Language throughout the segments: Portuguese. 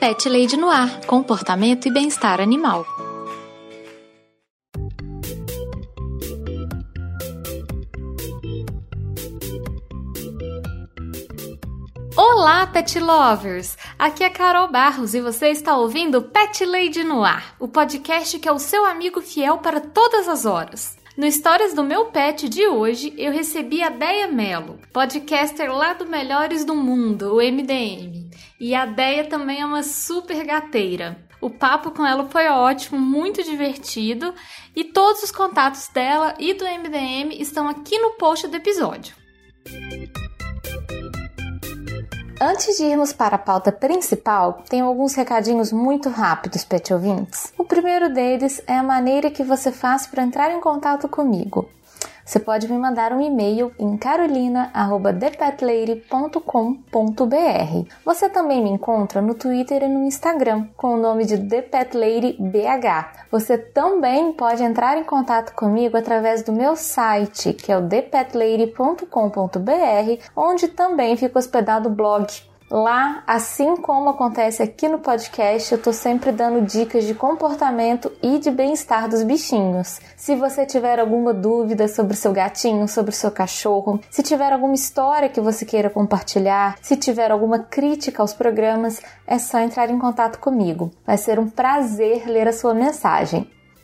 Pet Lady no Ar, comportamento e bem-estar animal. Olá, pet lovers! Aqui é Carol Barros e você está ouvindo Pet Lady no Ar, o podcast que é o seu amigo fiel para todas as horas. No Histórias do Meu Pet de hoje, eu recebi a Deia Mello, podcaster lá do Melhores do Mundo, o MDM. E a Deia também é uma super gateira. O papo com ela foi ótimo, muito divertido, e todos os contatos dela e do MDM estão aqui no post do episódio. Antes de irmos para a pauta principal, tenho alguns recadinhos muito rápidos, pet ouvintes. O primeiro deles é a maneira que você faz para entrar em contato comigo. Você pode me mandar um e-mail em carolina@thepetlady.com.br. Você também me encontra no Twitter e no Instagram com o nome de ThePetLadyBH. Você também pode entrar em contato comigo através do meu site, que é o thepetlady.com.br, onde também fica hospedado o blog Lá, assim como acontece aqui no podcast, eu tô sempre dando dicas de comportamento e de bem-estar dos bichinhos. Se você tiver alguma dúvida sobre o seu gatinho, sobre o seu cachorro, se tiver alguma história que você queira compartilhar, se tiver alguma crítica aos programas, é só entrar em contato comigo. Vai ser um prazer ler a sua mensagem.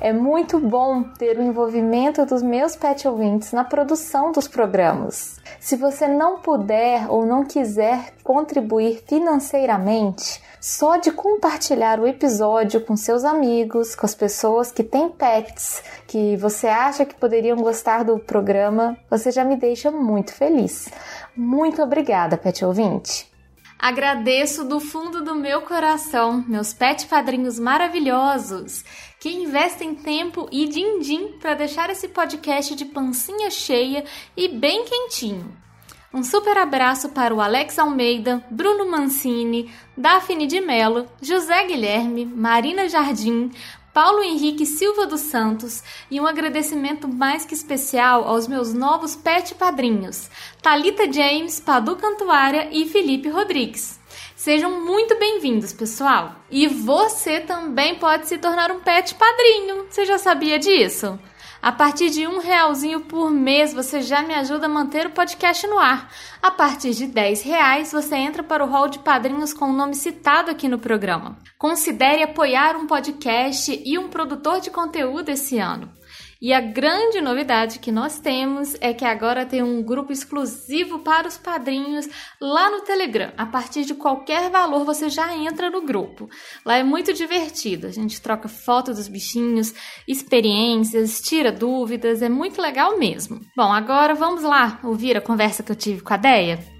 É muito bom ter o envolvimento dos meus pet ouvintes na produção dos programas. Se você não puder ou não quiser contribuir financeiramente, só de compartilhar o episódio com seus amigos, com as pessoas que têm pets, que você acha que poderiam gostar do programa, você já me deixa muito feliz. Muito obrigada, pet ouvinte! Agradeço do fundo do meu coração, meus pet padrinhos maravilhosos que investem tempo e din-din para deixar esse podcast de pancinha cheia e bem quentinho. Um super abraço para o Alex Almeida, Bruno Mancini, Daphne de Mello, José Guilherme, Marina Jardim, Paulo Henrique Silva dos Santos e um agradecimento mais que especial aos meus novos pet padrinhos, Talita James, Padu Cantuária e Felipe Rodrigues. Sejam muito bem-vindos, pessoal! E você também pode se tornar um pet padrinho. Você já sabia disso? A partir de um realzinho por mês você já me ajuda a manter o podcast no ar. A partir de 10 reais você entra para o hall de padrinhos com o nome citado aqui no programa. Considere apoiar um podcast e um produtor de conteúdo esse ano. E a grande novidade que nós temos é que agora tem um grupo exclusivo para os padrinhos lá no Telegram. A partir de qualquer valor você já entra no grupo. Lá é muito divertido. A gente troca fotos dos bichinhos, experiências, tira dúvidas, é muito legal mesmo. Bom, agora vamos lá ouvir a conversa que eu tive com a Deia.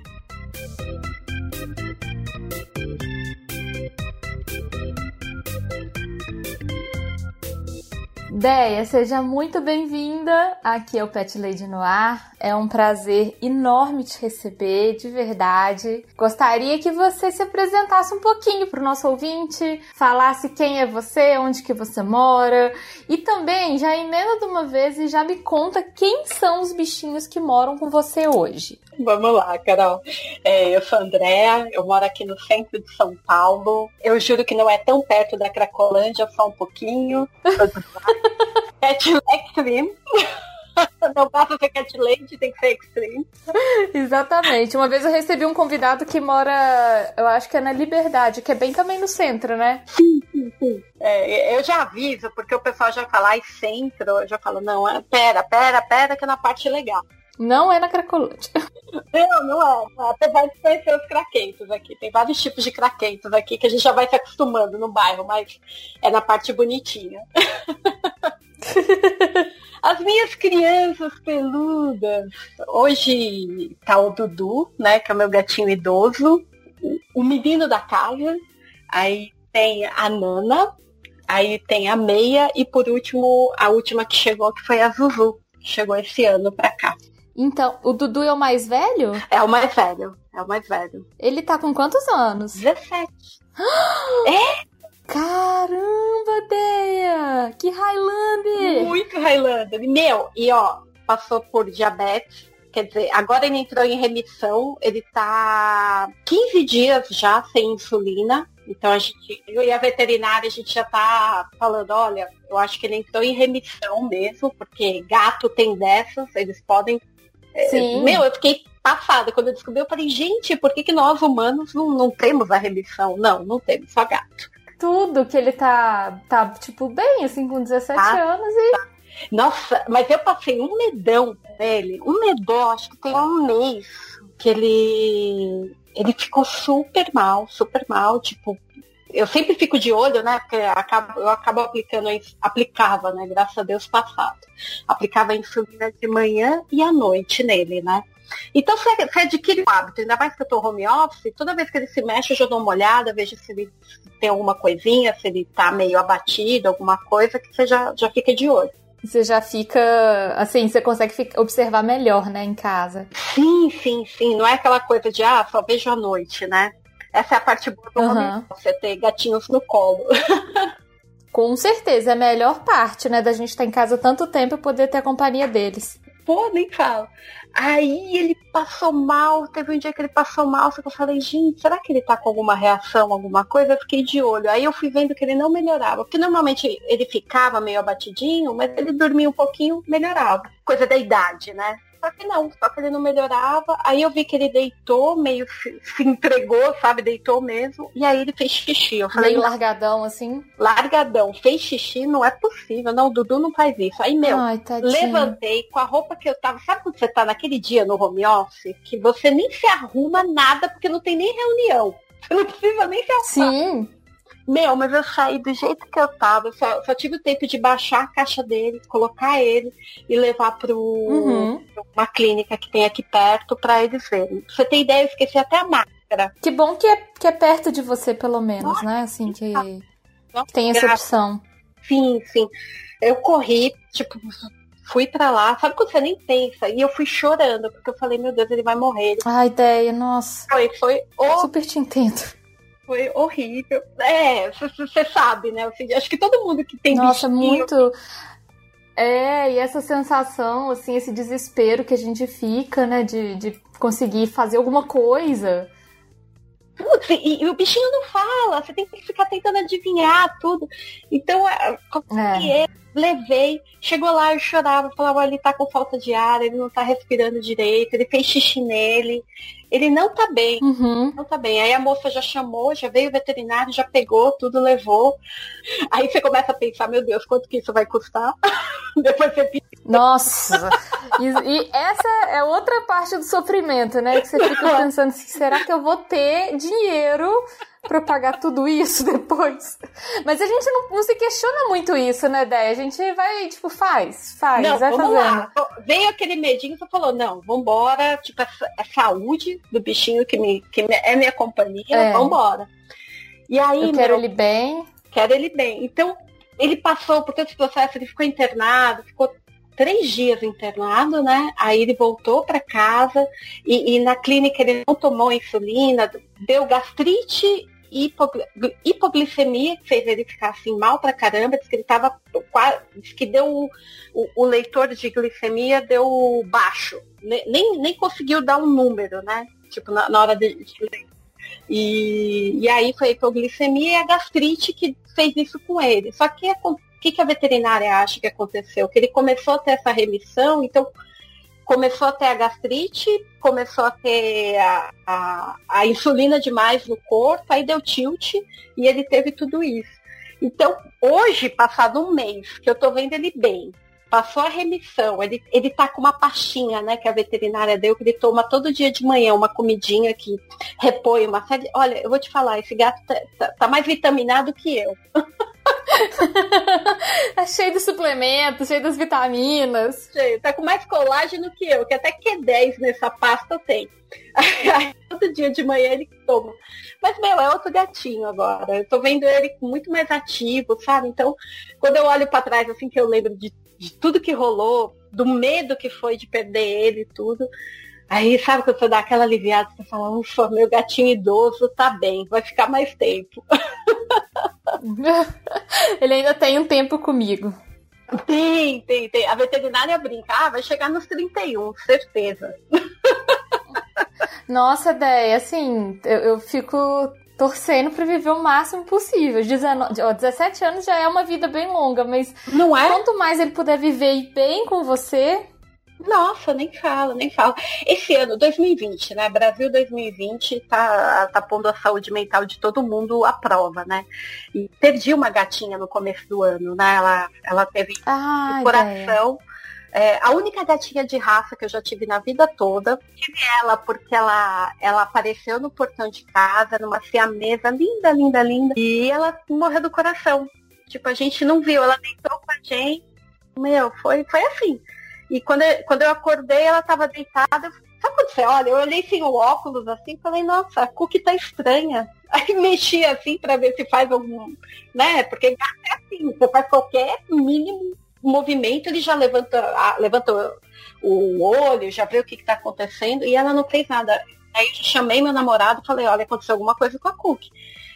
Deia, seja muito bem-vinda aqui ao Pet Lady Noir. É um prazer enorme te receber, de verdade. Gostaria que você se apresentasse um pouquinho para o nosso ouvinte, falasse quem é você, onde que você mora e também já emenda de uma vez e já me conta quem são os bichinhos que moram com você hoje. Vamos lá, Carol. É, eu sou a Andréa, eu moro aqui no centro de São Paulo. Eu juro que não é tão perto da Cracolândia, só um pouquinho. Cat Extreme. Não basta ser cat lady, tem que ser extreme. Exatamente. Uma vez eu recebi um convidado que mora, eu acho que é na Liberdade, que é bem também no centro, né? Sim, sim, sim. É, eu já aviso, porque o pessoal já fala, ai, centro, eu já falo, não, é, pera, pera, pera, que é na parte legal. Não é na Cracolândia. Não, não é. Você vai conhecer os craquentos aqui. Tem vários tipos de craquentos aqui que a gente já vai se acostumando no bairro, mas é na parte bonitinha. As minhas crianças peludas. Hoje tá o Dudu, né? Que é o meu gatinho idoso. O menino da casa. Aí tem a Nana. Aí tem a Meia. E por último, a última que chegou, que foi a Zuzu. Chegou esse ano pra cá. Então, o Dudu é o mais velho? É o mais velho. É o mais velho. Ele tá com quantos anos? 17. é? Caramba, Deia! Que Highlander! Muito Highlander. Meu, e ó, passou por diabetes. Quer dizer, agora ele entrou em remissão. Ele tá 15 dias já sem insulina. Então a gente, eu e a veterinária, a gente já tá falando, olha, eu acho que ele entrou em remissão mesmo, porque gato tem dessas, eles podem. É, Sim. Meu, eu fiquei passada quando eu descobri, eu falei, gente, por que, que nós humanos não, não temos a remissão? Não, não temos, só gato tudo que ele tá, tá tipo, bem, assim, com 17 tá, anos e. Tá. Nossa, mas eu passei um medão com ele, um medão, acho que tem um mês, que ele. Ele ficou super mal, super mal, tipo, eu sempre fico de olho, né? Porque eu acabo, eu acabo aplicando, aplicava, né? Graças a Deus passado. Aplicava a insulina de manhã e à noite nele, né? Então você, você adquire o hábito, ainda mais que eu estou home office, toda vez que ele se mexe, eu já dou uma olhada, vejo se ele tem alguma coisinha, se ele está meio abatido, alguma coisa, que você já, já fica de olho. Você já fica, assim, você consegue observar melhor, né, em casa. Sim, sim, sim. Não é aquela coisa de, ah, só vejo à noite, né? Essa é a parte boa do uhum. você ter gatinhos no colo. Com certeza, é a melhor parte, né, da gente estar em casa tanto tempo e poder ter a companhia deles. Pô, nem fala. Aí ele passou mal, teve um dia que ele passou mal, só que eu falei, gente, será que ele tá com alguma reação, alguma coisa? Eu fiquei de olho. Aí eu fui vendo que ele não melhorava, porque normalmente ele ficava meio abatidinho, mas ele dormia um pouquinho, melhorava. Coisa da idade, né? Só que não, só que ele não melhorava. Aí eu vi que ele deitou, meio se, se entregou, sabe? Deitou mesmo. E aí ele fez xixi. Eu falei, meio largadão, assim? Largadão. Fez xixi, não é possível. Não, o Dudu não faz isso. Aí, meu, Ai, levantei com a roupa que eu tava. Sabe quando você tá naquele dia no home office? Que você nem se arruma nada porque não tem nem reunião. Você não precisa nem se arrumar. Sim. Meu, mas eu saí do jeito que eu tava. Só, só tive o tempo de baixar a caixa dele, colocar ele e levar para uhum. uma clínica que tem aqui perto para eles verem. Pra você ter ideia, eu esqueci até a máscara. Que bom que é, que é perto de você, pelo menos, Nossa, né? Assim, que, que tem essa opção. Sim, sim. Eu corri, tipo, fui para lá, sabe quando você nem pensa? E eu fui chorando, porque eu falei, meu Deus, ele vai morrer. A ideia, nossa. Foi, foi. O... Super te entendo foi horrível. É, você sabe, né? acho que todo mundo que tem Nossa, bichinho... muito. É, e essa sensação, assim, esse desespero que a gente fica, né, de, de conseguir fazer alguma coisa. Putz, e, e, o bichinho não fala, você tem que ficar tentando adivinhar tudo. Então, é. é. levei, chegou lá, eu chorava, falava, ele tá com falta de ar, ele não tá respirando direito, ele fez xixi nele ele não tá bem, uhum. não tá bem. Aí a moça já chamou, já veio o veterinário, já pegou, tudo levou. Aí você começa a pensar, meu Deus, quanto que isso vai custar? Depois você Nossa! e, e, essa é outra parte do sofrimento, né? Que você fica pensando assim, será que eu vou ter dinheiro para pagar tudo isso depois. Mas a gente não, não, se questiona muito isso, né, Dé? A gente vai, tipo, faz, faz, não, vai fazendo. Lá. Veio aquele medinho e você falou, não, vambora, tipo, é, é saúde do bichinho que, me, que é minha companhia, é. vambora. E aí, Eu quero meu, ele bem. Quero ele bem. Então, ele passou por todo esse processo, ele ficou internado, ficou três dias internado, né? Aí ele voltou para casa e, e, na clínica ele não tomou insulina, deu gastrite hipoglicemia, que fez ele ficar assim mal pra caramba, disse que ele tava disse que deu o, o, leitor de glicemia deu baixo, nem, nem conseguiu dar um número, né? Tipo, na, na hora de, de ler. E, e aí foi a hipoglicemia e a gastrite que fez isso com ele. Só que o que, que a veterinária acha que aconteceu? Que ele começou a ter essa remissão, então começou a ter a gastrite, começou a ter a, a, a, insulina demais no corpo, aí deu tilt e ele teve tudo isso. Então, hoje, passado um mês, que eu tô vendo ele bem, passou a remissão, ele, ele tá com uma pastinha, né, que a veterinária deu, que ele toma todo dia de manhã uma comidinha que repõe uma série. Olha, eu vou te falar, esse gato tá, tá, tá mais vitaminado que eu. tá cheio de suplementos, cheio das vitaminas. Cheio, tá com mais colágeno que eu, que até Q10 nessa pasta tem. Todo dia de manhã ele toma. Mas, meu, é outro gatinho agora. Eu tô vendo ele muito mais ativo, sabe? Então, quando eu olho para trás, assim, que eu lembro de, de tudo que rolou, do medo que foi de perder ele e tudo. Aí, sabe quando você dá aquela aliviada, você fala, ufa, meu gatinho idoso tá bem, vai ficar mais tempo. Ele ainda tem um tempo comigo. Tem, tem, tem. A veterinária brinca, ah, vai chegar nos 31, certeza. Nossa, ideia, assim, eu, eu fico torcendo para viver o máximo possível. 19, ó, 17 anos já é uma vida bem longa, mas não é? quanto mais ele puder viver bem com você, nossa, nem fala, nem fala. Esse ano, 2020, né? Brasil 2020 tá, tá pondo a saúde mental de todo mundo à prova, né? E perdi uma gatinha no começo do ano, né? Ela, ela teve ah, coração. É, a única gatinha de raça que eu já tive na vida toda, tive ela porque ela, ela apareceu no portão de casa, numa siamesa linda, linda, linda, e ela morreu do coração. Tipo, a gente não viu, ela deitou com a gente. Meu, foi, foi assim. E quando eu, quando eu acordei, ela estava deitada. Sabe quando você olha? Eu olhei sem o óculos assim falei, nossa, a cookie tá estranha. Aí mexi assim para ver se faz algum. né? Porque gato é assim, você faz qualquer mínimo movimento, ele já levanta, levanta o olho, já vê o que está acontecendo, e ela não fez nada. Aí eu chamei meu namorado e falei, olha, aconteceu alguma coisa com a cookie.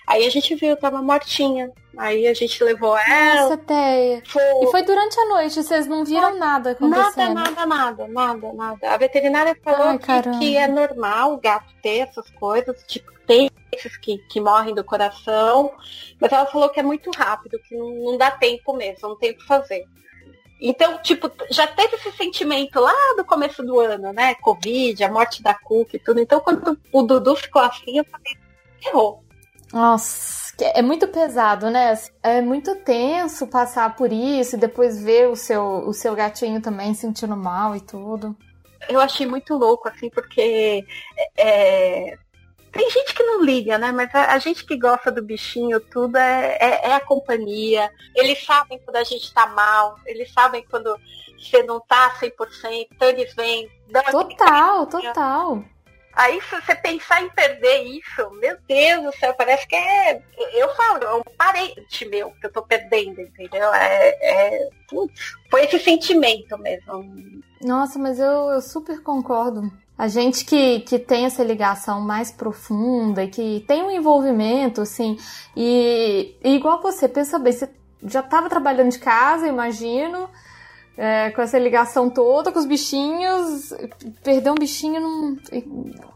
Aí a gente viu, tava mortinha. Aí a gente levou ela. Nossa, Teia. Foi... E foi durante a noite, vocês não viram nada acontecendo? Nada, nada, nada, nada, nada. A veterinária falou Ai, que, que, é normal o gato ter essas coisas, tipo, tem esses que, que morrem do coração, mas ela falou que é muito rápido, que não, não dá tempo mesmo, não tem o que fazer. Então, tipo, já teve esse sentimento lá no começo do ano, né? Covid, a morte da Cook e tudo. Então, quando o Dudu ficou assim, eu falei, errou. Nossa, é muito pesado, né? É muito tenso passar por isso e depois ver o seu, o seu gatinho também sentindo mal e tudo. Eu achei muito louco, assim, porque é, tem gente que não liga, né? Mas a, a, gente que gosta do bichinho, tudo é, é, é, a companhia. Eles sabem quando a gente tá mal, eles sabem quando você não tá 100%, então eles vêm. Total, total. Aí se você pensar em perder isso, meu Deus do céu, parece que é. Eu falo, é um parente meu que eu tô perdendo, entendeu? É. é putz, foi esse sentimento mesmo. Nossa, mas eu, eu super concordo. A gente que, que tem essa ligação mais profunda e que tem um envolvimento, assim, e, e igual você, pensa bem, você já estava trabalhando de casa, imagino, é, com essa ligação toda com os bichinhos, perder um bichinho não,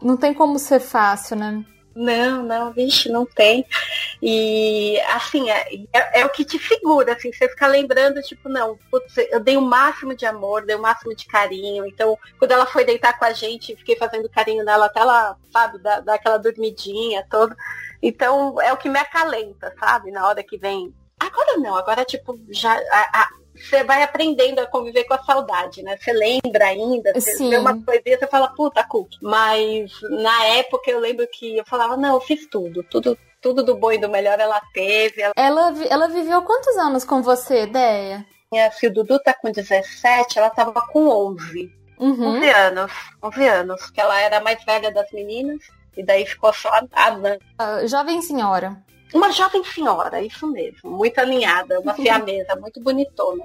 não tem como ser fácil, né? Não, não, vixe, não tem. E assim, é, é, é, o que te figura, assim, você fica lembrando, tipo, não, putz, eu dei o máximo de amor, dei o máximo de carinho. Então, quando ela foi deitar com a gente, fiquei fazendo carinho nela até ela, sabe, dar, dar aquela dormidinha toda. Então, é o que me acalenta, sabe? Na hora que vem. Agora não, agora, tipo, já. A, a, você vai aprendendo a conviver com a saudade, né? Você lembra ainda, você Sim. vê uma coisinha, você fala, puta, cookie. Mas na época eu lembro que eu falava, não, eu fiz tudo, tudo, tudo do bom e do melhor ela teve. Ela, ela, ela viveu quantos anos com você, Ideia? Se o Dudu tá com 17, ela tava com 11. Uhum. 11 anos, 11 anos, porque ela era a mais velha das meninas, e daí ficou só a Ana. Uh, jovem senhora. Uma jovem senhora, isso mesmo. Muito alinhada, uma siamesa, muito bonitona.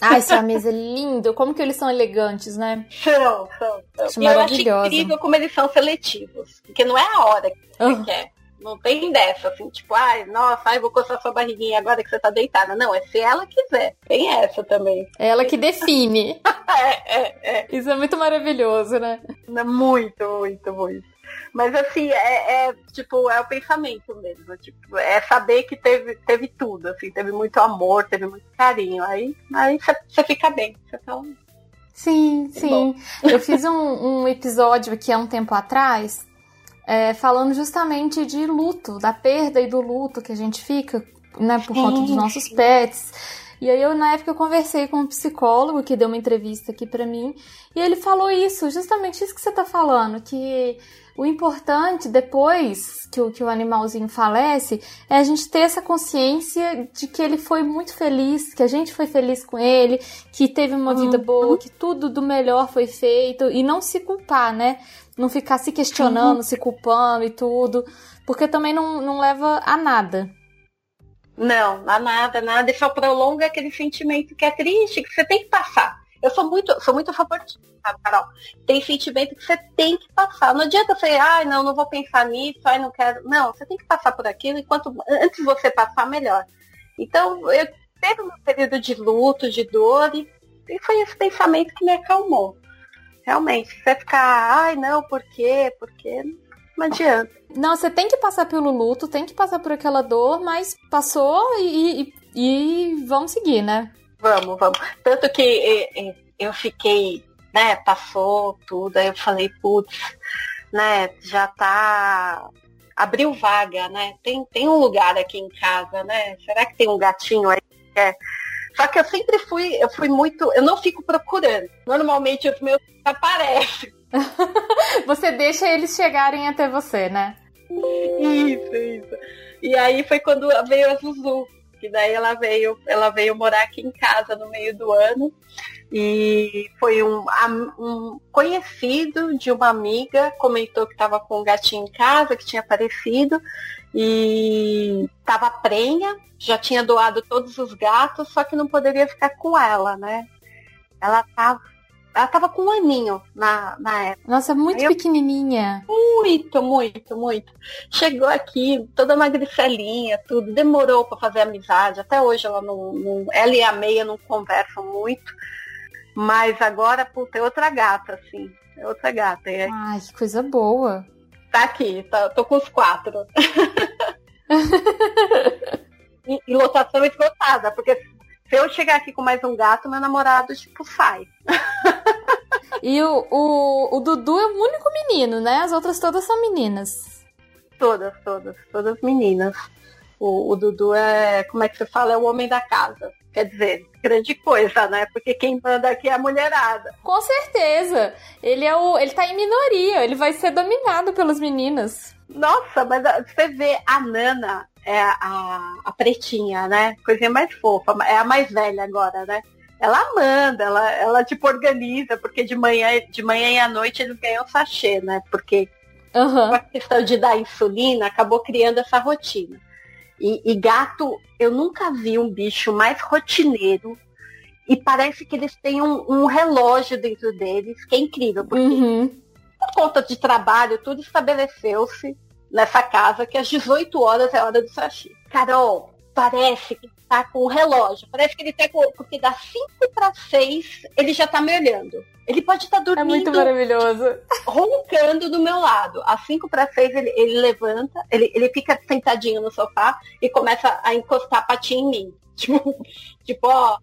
Ah, siamesa é lindo. Como que eles são elegantes, né? São, são. são. E eu acho incrível como eles são seletivos. Porque não é a hora que você uhum. quer. Não tem dessa, assim, tipo, ai, nossa, ai, vou coçar sua barriguinha agora que você tá deitada. Não, é se ela quiser. Tem essa também. É ela que define. é, é, é. Isso é muito maravilhoso, né? Muito, muito, muito. Mas assim, é, é, tipo, é o pensamento mesmo. Tipo, é saber que teve, teve tudo, assim, teve muito amor, teve muito carinho. Aí aí você fica bem. Você fala, sim, é sim. Bom. Eu fiz um, um, episódio aqui há um tempo atrás. É, falando justamente de luto, da perda e do luto que a gente fica, né, por sim. conta dos nossos pets. E aí eu na época eu conversei com um psicólogo que deu uma entrevista aqui para mim, e ele falou isso, justamente isso que você tá falando, que o importante depois que o, que o animalzinho falece é a gente ter essa consciência de que ele foi muito feliz, que a gente foi feliz com ele, que teve uma vida uhum. boa, que tudo do melhor foi feito e não se culpar, né? Não ficar se questionando, uhum. se culpando e tudo, porque também não, não leva a nada. Não, a nada, nada, e só prolonga aquele sentimento que é triste, que você tem que passar. Eu sou muito, sou muito a favor disso, sabe, Carol? Tem sentimento que você tem que passar. Não adianta você, ai, ah, não, não vou pensar nisso, ai, não quero. Não, você tem que passar por aquilo e quanto antes você passar, melhor. Então, eu teve um período de luto, de dor, e, e foi esse pensamento que me acalmou. Realmente, você ficar, ai, não, por quê? Por quê? Não adianta. Não, você tem que passar pelo luto, tem que passar por aquela dor, mas passou e, e, e vamos seguir, né? Vamos, vamos. Tanto que eu fiquei, né, passou tudo, aí eu falei, putz, né, já tá. Abriu vaga, né? Tem, tem um lugar aqui em casa, né? Será que tem um gatinho aí que é. Só que eu sempre fui, eu fui muito. Eu não fico procurando. Normalmente os meus aparecem. você deixa eles chegarem até você, né? Isso, isso. E aí foi quando veio a Zuzu daí ela veio, ela veio morar aqui em casa no meio do ano e foi um, um conhecido de uma amiga comentou que estava com um gatinho em casa que tinha aparecido e estava prenha, já tinha doado todos os gatos, só que não poderia ficar com ela, né? Ela tava ela tava com um aninho na, na época. Nossa, muito pequenininha. Muito, muito, muito. Chegou aqui, toda magricelinha, tudo. Demorou para fazer amizade. Até hoje ela não, não, Ela e a meia não conversam muito. Mas agora, puta, é outra gata, assim. É outra gata. É... Ai, que coisa boa. Tá aqui, tá, tô com os quatro. e, e lotação esgotada, porque se eu chegar aqui com mais um gato, meu namorado, tipo, sai. E o, o, o Dudu é o único menino, né? As outras todas são meninas. Todas, todas, todas meninas. O, o Dudu é, como é que você fala? É o homem da casa. Quer dizer, grande coisa, né? Porque quem manda aqui é a mulherada. Com certeza. Ele é o. Ele tá em minoria, ele vai ser dominado pelas meninas. Nossa, mas você vê a Nana, é a, a pretinha, né? Coisinha mais fofa, é a mais velha agora, né? Ela manda, ela, ela tipo organiza, porque de manhã, de manhã e à noite eles ganham sachê, né? Porque uhum. a questão de dar insulina acabou criando essa rotina. E, e, gato, eu nunca vi um bicho mais rotineiro. E parece que eles têm um, um relógio dentro deles, que é incrível, porque uhum. por conta de trabalho, tudo estabeleceu-se nessa casa que às 18 horas é hora do sashi. Carol, parece que tá com o relógio. Parece que ele tá com. Porque das 5 para 6 ele já tá me olhando. Ele pode estar tá dormindo. É muito maravilhoso. Roncando do meu lado. Às 5 para 6 ele, ele levanta, ele, ele fica sentadinho no sofá e começa a encostar a patinha em mim. Tipo, tipo ó,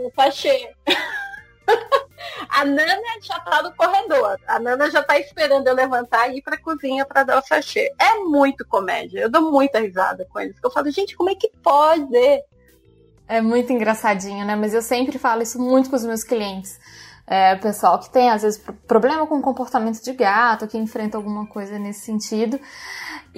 um sachê. A Nana já tá no corredor. A Nana já tá esperando eu levantar e ir pra cozinha para dar o sachê. É muito comédia. Eu dou muita risada com eles. Eu falo, gente, como é que pode? É muito engraçadinho, né? Mas eu sempre falo isso muito com os meus clientes. É, pessoal que tem, às vezes, problema com comportamento de gato, que enfrenta alguma coisa nesse sentido.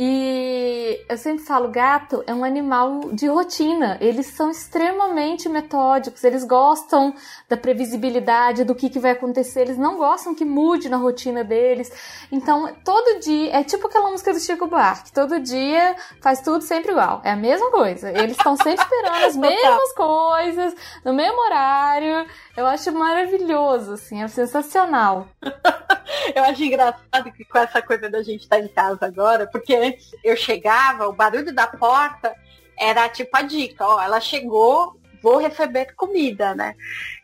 E eu sempre falo, gato é um animal de rotina. Eles são extremamente metódicos, eles gostam da previsibilidade do que, que vai acontecer, eles não gostam que mude na rotina deles. Então, todo dia, é tipo aquela música do Chico Buarque, todo dia faz tudo sempre igual. É a mesma coisa. Eles estão sempre esperando as mesmas coisas, no mesmo horário. Eu acho maravilhoso, assim, é sensacional. eu acho engraçado que com essa coisa da gente estar tá em casa agora, porque antes eu chegava, o barulho da porta era tipo a dica, ó, ela chegou, vou receber comida, né?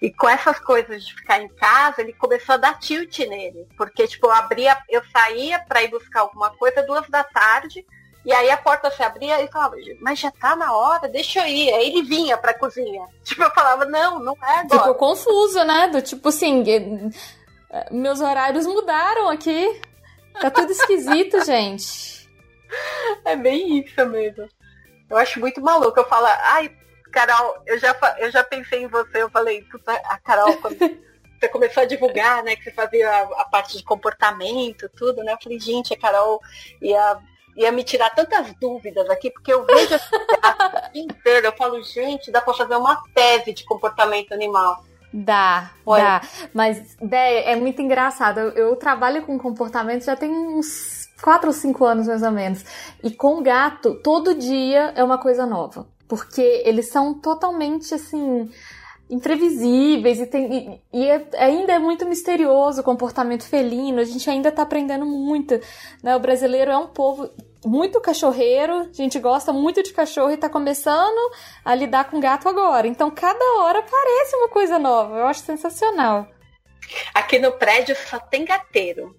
E com essas coisas de ficar em casa, ele começou a dar tilt nele. Porque, tipo, eu abria, eu saía para ir buscar alguma coisa duas da tarde, e aí a porta se abria e falava, mas já tá na hora, deixa eu ir. Aí ele vinha pra cozinha. Tipo, eu falava, não, não é agora. Ficou confuso, né? Do tipo assim, meus horários mudaram aqui. Tá tudo esquisito, gente. É bem isso mesmo. Eu acho muito maluco. Eu falo, ai, Carol, eu já, eu já pensei em você, eu falei, a Carol, quando você começou a divulgar, né, que você fazia a, a, parte de comportamento, tudo, né? Eu falei, gente, a Carol ia, ia me tirar tantas dúvidas aqui, porque eu vejo esse o dia inteiro, eu falo, gente, dá para fazer uma tese de comportamento animal. Dá, Olha. dá. Mas é, é muito engraçado. Eu, eu, trabalho com comportamento já tem uns 4 ou 5 anos, mais ou menos. E com gato, todo dia é uma coisa nova. Porque eles são totalmente assim imprevisíveis e, tem, e, e é, ainda é muito misterioso o comportamento felino. A gente ainda está aprendendo muito. Né? O brasileiro é um povo muito cachorreiro, a gente gosta muito de cachorro e tá começando a lidar com gato agora. Então cada hora parece uma coisa nova. Eu acho sensacional. Aqui no prédio só tem gateiro.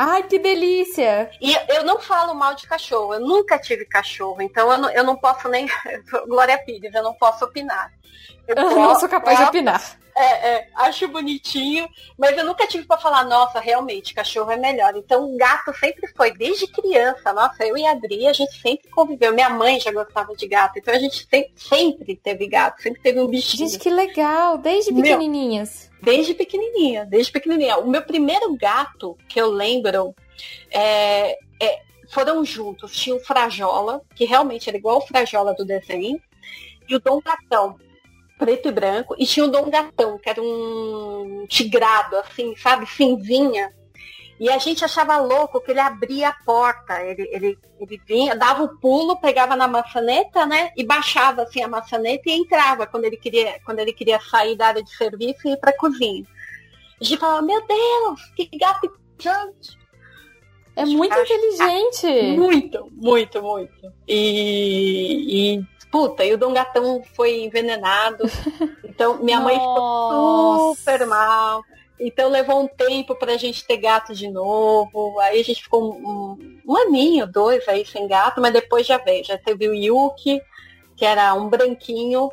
Ai, que delícia! E eu não falo mal de cachorro, eu nunca tive cachorro, então eu não, eu não posso nem. Glória Pires, eu não posso opinar. Eu, eu não sou capaz de opinar. É, é, acho bonitinho, mas eu nunca tive para falar, nossa, realmente, cachorro é melhor. Então, gato sempre foi, desde criança, nossa, eu e a Adri, a gente sempre conviveu. Minha mãe já gostava de gato, então a gente sempre, sempre teve gato, sempre teve um bichinho. Gente, que legal, desde pequenininhas. Meu, desde pequenininha, desde pequenininha. O meu primeiro gato, que eu lembro, é, é, foram juntos. Tinha o Frajola, que realmente era igual o Frajola do desenho, e o Dom Gatão preto e branco, e tinha o Dom Gatão, que era um tigrado, assim, sabe, cinzinha. E a gente achava louco que ele abria a porta. Ele, ele, ele vinha, dava o pulo, pegava na maçaneta, né? E baixava assim a maçaneta e entrava quando ele queria, quando ele queria sair da área de serviço e ir para a cozinha. A gente falava, meu Deus, que gato inteligente. É muito inteligente. Muito, muito, muito. E, e puta, e o Dom Gatão foi envenenado. Então, minha mãe ficou super mal. Então levou um tempo pra gente ter gato de novo. Aí a gente ficou um, um aninho, dois aí sem gato, mas depois já veio. Já teve o Yuki, que era um branquinho.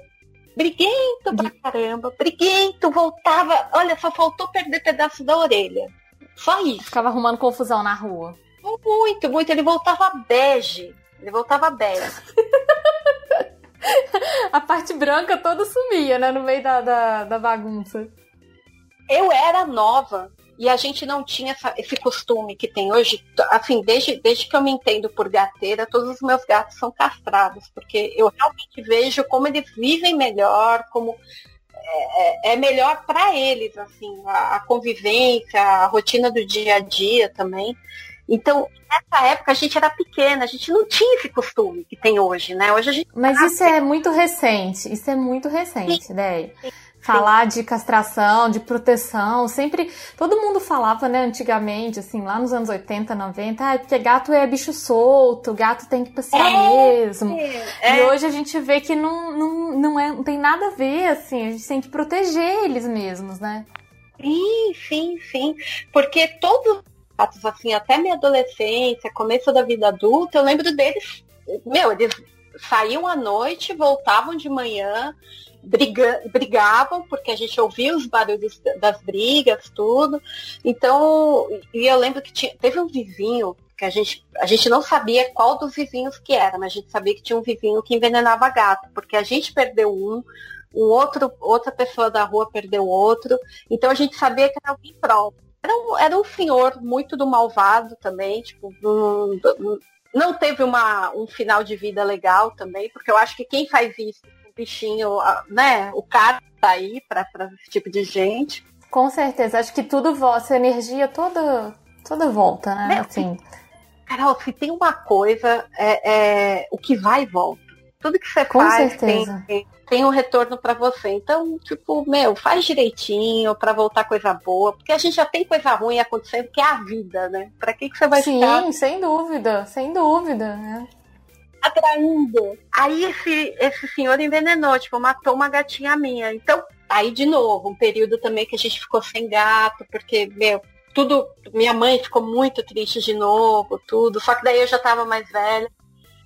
Briguento pra caramba, briguento, voltava. Olha, só faltou perder pedaço da orelha. Só isso. Ficava arrumando confusão na rua. Muito, muito. Ele voltava bege. Ele voltava bege. a parte branca toda sumia, né? No meio da, da, da bagunça. Eu era nova e a gente não tinha essa, esse costume que tem hoje. Assim, desde, desde que eu me entendo por gateira, todos os meus gatos são castrados, porque eu realmente vejo como eles vivem melhor, como é, é, é melhor para eles, assim, a, a, convivência, a rotina do dia a dia também. Então, nessa época a gente era pequena, a gente não tinha esse costume que tem hoje, né? Hoje a gente. Mas isso é muito recente, isso é muito recente, né? Falar de castração, de proteção, sempre. Todo mundo falava, né, antigamente, assim, lá nos anos 80, 90, ah, porque gato é bicho solto, gato tem que passear é, mesmo. É. E hoje a gente vê que não, não, não, é, não tem nada a ver, assim, a gente tem que proteger eles mesmos, né? Sim, sim, sim. Porque todo atos assim, até minha adolescência, começo da vida adulta, eu lembro deles, meu, eles saíam à noite, voltavam de manhã, briga, brigavam, porque a gente ouvia os barulhos das brigas, tudo. Então, e eu lembro que tinha, teve um vizinho que a gente, a gente não sabia qual dos vizinhos que era, mas a gente sabia que tinha um vizinho que envenenava gato, porque a gente perdeu um, um outro, outra pessoa da rua perdeu outro, então a gente sabia que era alguém próximo. Era um, era um senhor muito do malvado também, tipo, um, não teve uma, um final de vida legal também, porque eu acho que quem faz isso, o bichinho, né, o cara tá aí para esse tipo de gente. Com certeza, acho que tudo volta, essa energia toda, toda volta, né? Assim. Carol, se tem uma coisa, é, é, o que vai e volta. Tudo que você Com faz certeza. tem, tem um retorno para você. Então, tipo, meu, faz direitinho para voltar coisa boa, porque a gente já tem coisa ruim acontecendo, que é a vida, né? Para que que você vai Sim, ficar? Sim, sem dúvida, sem dúvida, né? Atraindo. Aí esse, esse senhor envenenou, tipo, matou uma gatinha minha. Então, aí de novo, um período também que a gente ficou sem gato, porque, meu, tudo, minha mãe ficou muito triste de novo, tudo. Só que daí eu já tava mais velha.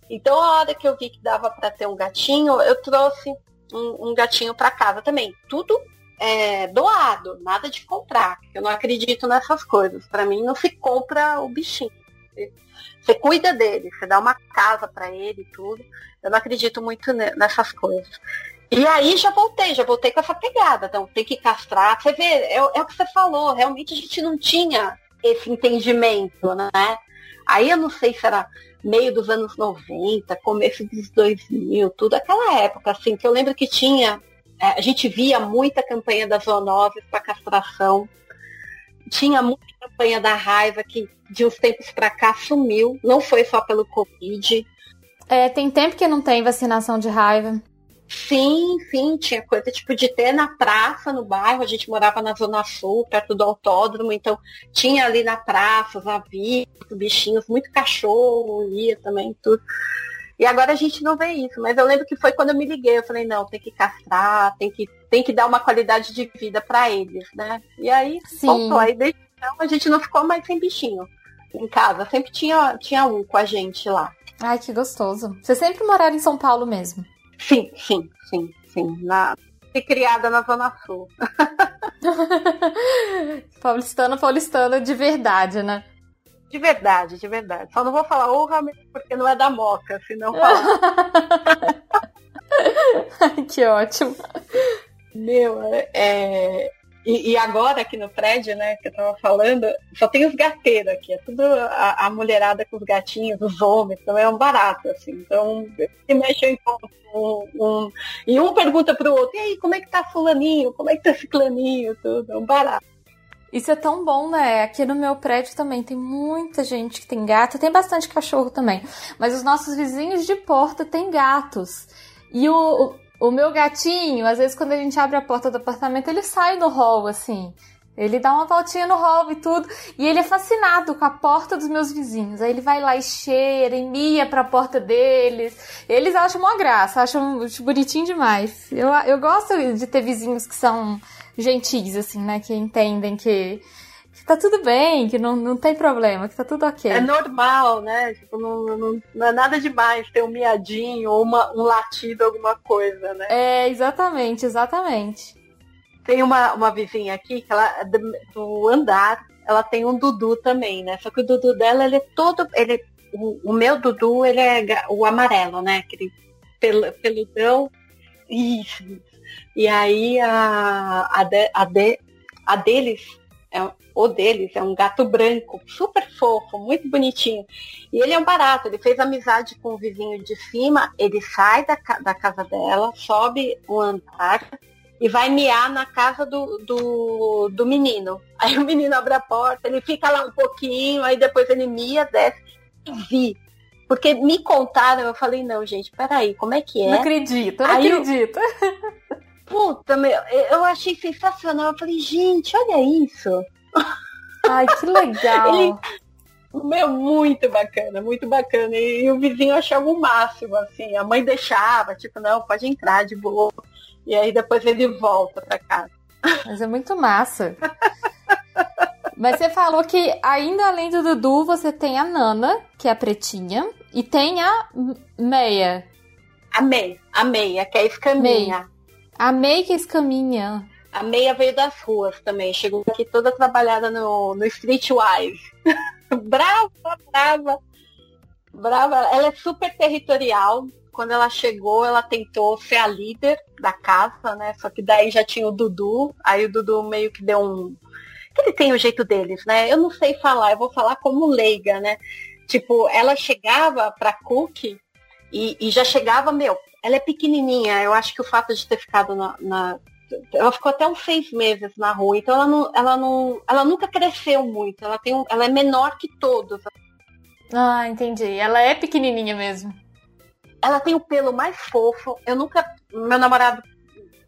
Então, a hora que eu vi que dava para ter um gatinho, eu trouxe um, um gatinho para casa também. Tudo é, doado, nada de comprar. Eu não acredito nessas coisas. Para mim, não se compra o bichinho. Você cuida dele, você dá uma casa para ele e tudo. Eu não acredito muito nessas coisas. E aí já voltei, já voltei com essa pegada. Então, tem que castrar. Você vê, é, é o que você falou, realmente a gente não tinha esse entendimento, né? Aí eu não sei se era meio dos anos 90, começo dos 2000, tudo aquela época, assim, que eu lembro que tinha, é, a gente via muita campanha das zoonoses para castração, tinha muita campanha da raiva que de uns tempos para cá sumiu, não foi só pelo Covid. É, tem tempo que não tem vacinação de raiva. Sim, sim, tinha coisa tipo de ter na praça no bairro, a gente morava na Zona Sul, perto do autódromo, então tinha ali na praça os avisos, bichinhos, muito cachorro, ia também, tudo. E agora a gente não vê isso, mas eu lembro que foi quando eu me liguei, eu falei, não, tem que castrar, tem que, tem que dar uma qualidade de vida para eles, né? E aí Sim. voltou, aí desde então a gente não ficou mais sem bichinho em casa, sempre tinha, tinha um com a gente lá. Ai, que gostoso. Você sempre moraram em São Paulo mesmo? Sim, sim, sim, sim. Na... Criada na Zona Sul. paulistana, paulistana de verdade, né? De verdade, de verdade. Só não vou falar honra porque não é da moca, senão fala. que ótimo. Meu, é, e, e, agora aqui no prédio, né, que eu tava falando, só tem os gateiros aqui, é tudo a, a mulherada com os gatinhos, os homens, também é um barato, assim. Então, se em um, um, e um pergunta pro outro, e aí, como é que tá fulaninho? Como é que tá ciclaninho? Tudo, é um barato. Isso é tão bom, né? Aqui no meu prédio também tem muita gente que tem gato, tem bastante cachorro também. Mas os nossos vizinhos de porta têm gatos. E o, o meu gatinho, às vezes quando a gente abre a porta do apartamento, ele sai no hall, assim. Ele dá uma voltinha no hall e tudo. E ele é fascinado com a porta dos meus vizinhos. Aí ele vai lá e cheira, e mia pra porta deles. Eles acham uma graça, acham bonitinho demais. Eu, eu gosto de ter vizinhos que são gentis, assim, né? Que entendem que tá tudo bem, que não, não tem problema, que tá tudo ok. É normal, né? Tipo, não, não, não é nada demais ter um miadinho ou uma, um latido, alguma coisa, né? É, exatamente, exatamente. Tem uma, uma vizinha aqui, que ela, do andar, ela tem um Dudu também, né? Só que o Dudu dela, ele é todo. Ele, o, o meu Dudu, ele é o amarelo, né? Aquele pel, peludão. Isso. E aí a, a, de, a, de, a deles é, o deles é um gato branco, super fofo, muito bonitinho. E ele é um barato, ele fez amizade com o vizinho de cima, ele sai da, da casa dela, sobe o andar e vai miar na casa do, do, do menino. Aí o menino abre a porta, ele fica lá um pouquinho, aí depois ele mia, desce e vi. Porque me contaram, eu falei, não, gente, peraí, como é que é? Não acredito, não aí acredito. Eu... Puta, meu, eu achei sensacional. Eu falei, gente, olha isso. Ai, que legal. Ele, meu, muito bacana, muito bacana. E, e, o vizinho achava o máximo, assim. A mãe deixava, tipo, não, pode entrar de boa. E aí depois ele volta pra casa. Mas é muito massa. Mas você falou que ainda além do Dudu, você tem a Nana, que é a pretinha, e tem a Meia. A Meia, a Meia, que é a escaminha. Meia. A May que escaminha. A Meia veio das ruas também. Chegou aqui toda trabalhada no, no Streetwise. brava, brava. Brava. Ela é super territorial. Quando ela chegou, ela tentou ser a líder da casa, né? Só que daí já tinha o Dudu. Aí o Dudu meio que deu um. Ele tem o jeito deles, né? Eu não sei falar, eu vou falar como leiga, né? Tipo, ela chegava pra Cookie e, e já chegava, meu, ela é pequenininha. Eu acho que o fato de ter ficado na, na, ela ficou até uns seis meses na rua, então ela não, ela não, ela nunca cresceu muito. Ela tem, um, ela é menor que todos. Ah, entendi. Ela é pequenininha mesmo. Ela tem o pelo mais fofo. Eu nunca, meu namorado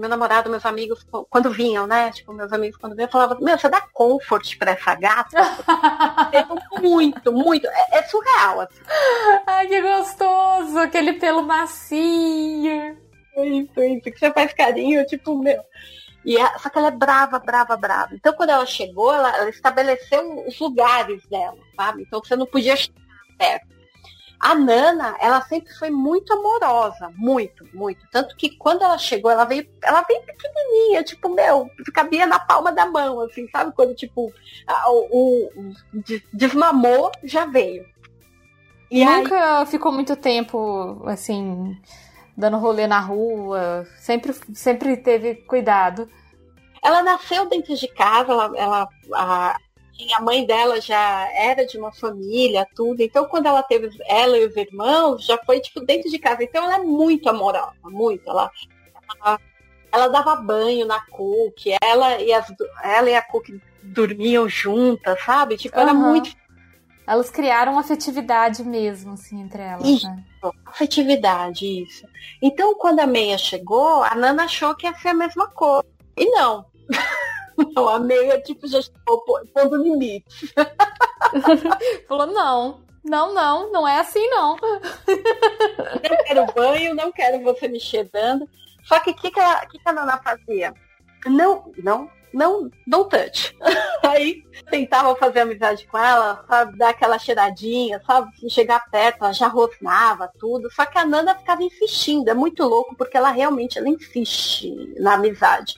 meu namorado, meus amigos, quando vinham, né? Tipo, meus amigos quando vinham, falavam, meu, você dá comfort pra essa gata? muito, muito. É, é, surreal, assim. Ai, que gostoso! Aquele pelo macio. Isso, isso. Que você faz carinho, tipo, meu. E a, só que ela é brava, brava, brava. Então, quando ela chegou, ela, ela estabeleceu os lugares dela, sabe? Então, você não podia chegar perto. A Nana, ela sempre foi muito amorosa, muito, muito. Tanto que quando ela chegou, ela veio, ela veio pequenininha, tipo, meu, cabia na palma da mão, assim, sabe? Quando, tipo, o, o desmamou, já veio. E Nunca aí... ficou muito tempo, assim, dando rolê na rua, sempre, sempre teve cuidado. Ela nasceu dentro de casa, ela, ela a, a mãe dela já era de uma família, tudo. Então, quando ela teve ela e os irmãos, já foi tipo dentro de casa. Então, ela é muito amorosa, muito. Ela, ela, ela dava banho na Cook, ela e, as, ela e a Cook dormiam juntas, sabe? Tipo, uhum. era muito. Elas criaram afetividade mesmo, assim, entre elas. Isso, né? afetividade, isso. Então, quando a meia chegou, a Nana achou que ia ser a mesma coisa. E não. Não, a meia, tipo, já estou pondo limite. Falou, não, não, não, não é assim não. Não quero banho, não quero você me cheirando. Só que o que, que, a, que, que a Nana fazia? Não, não, não, não touch. Aí tentava fazer amizade com ela, sabe, dar aquela cheiradinha, sabe, chegar perto, ela já rosnava tudo. Só que a Nana ficava insistindo, é muito louco, porque ela realmente ela insiste na amizade.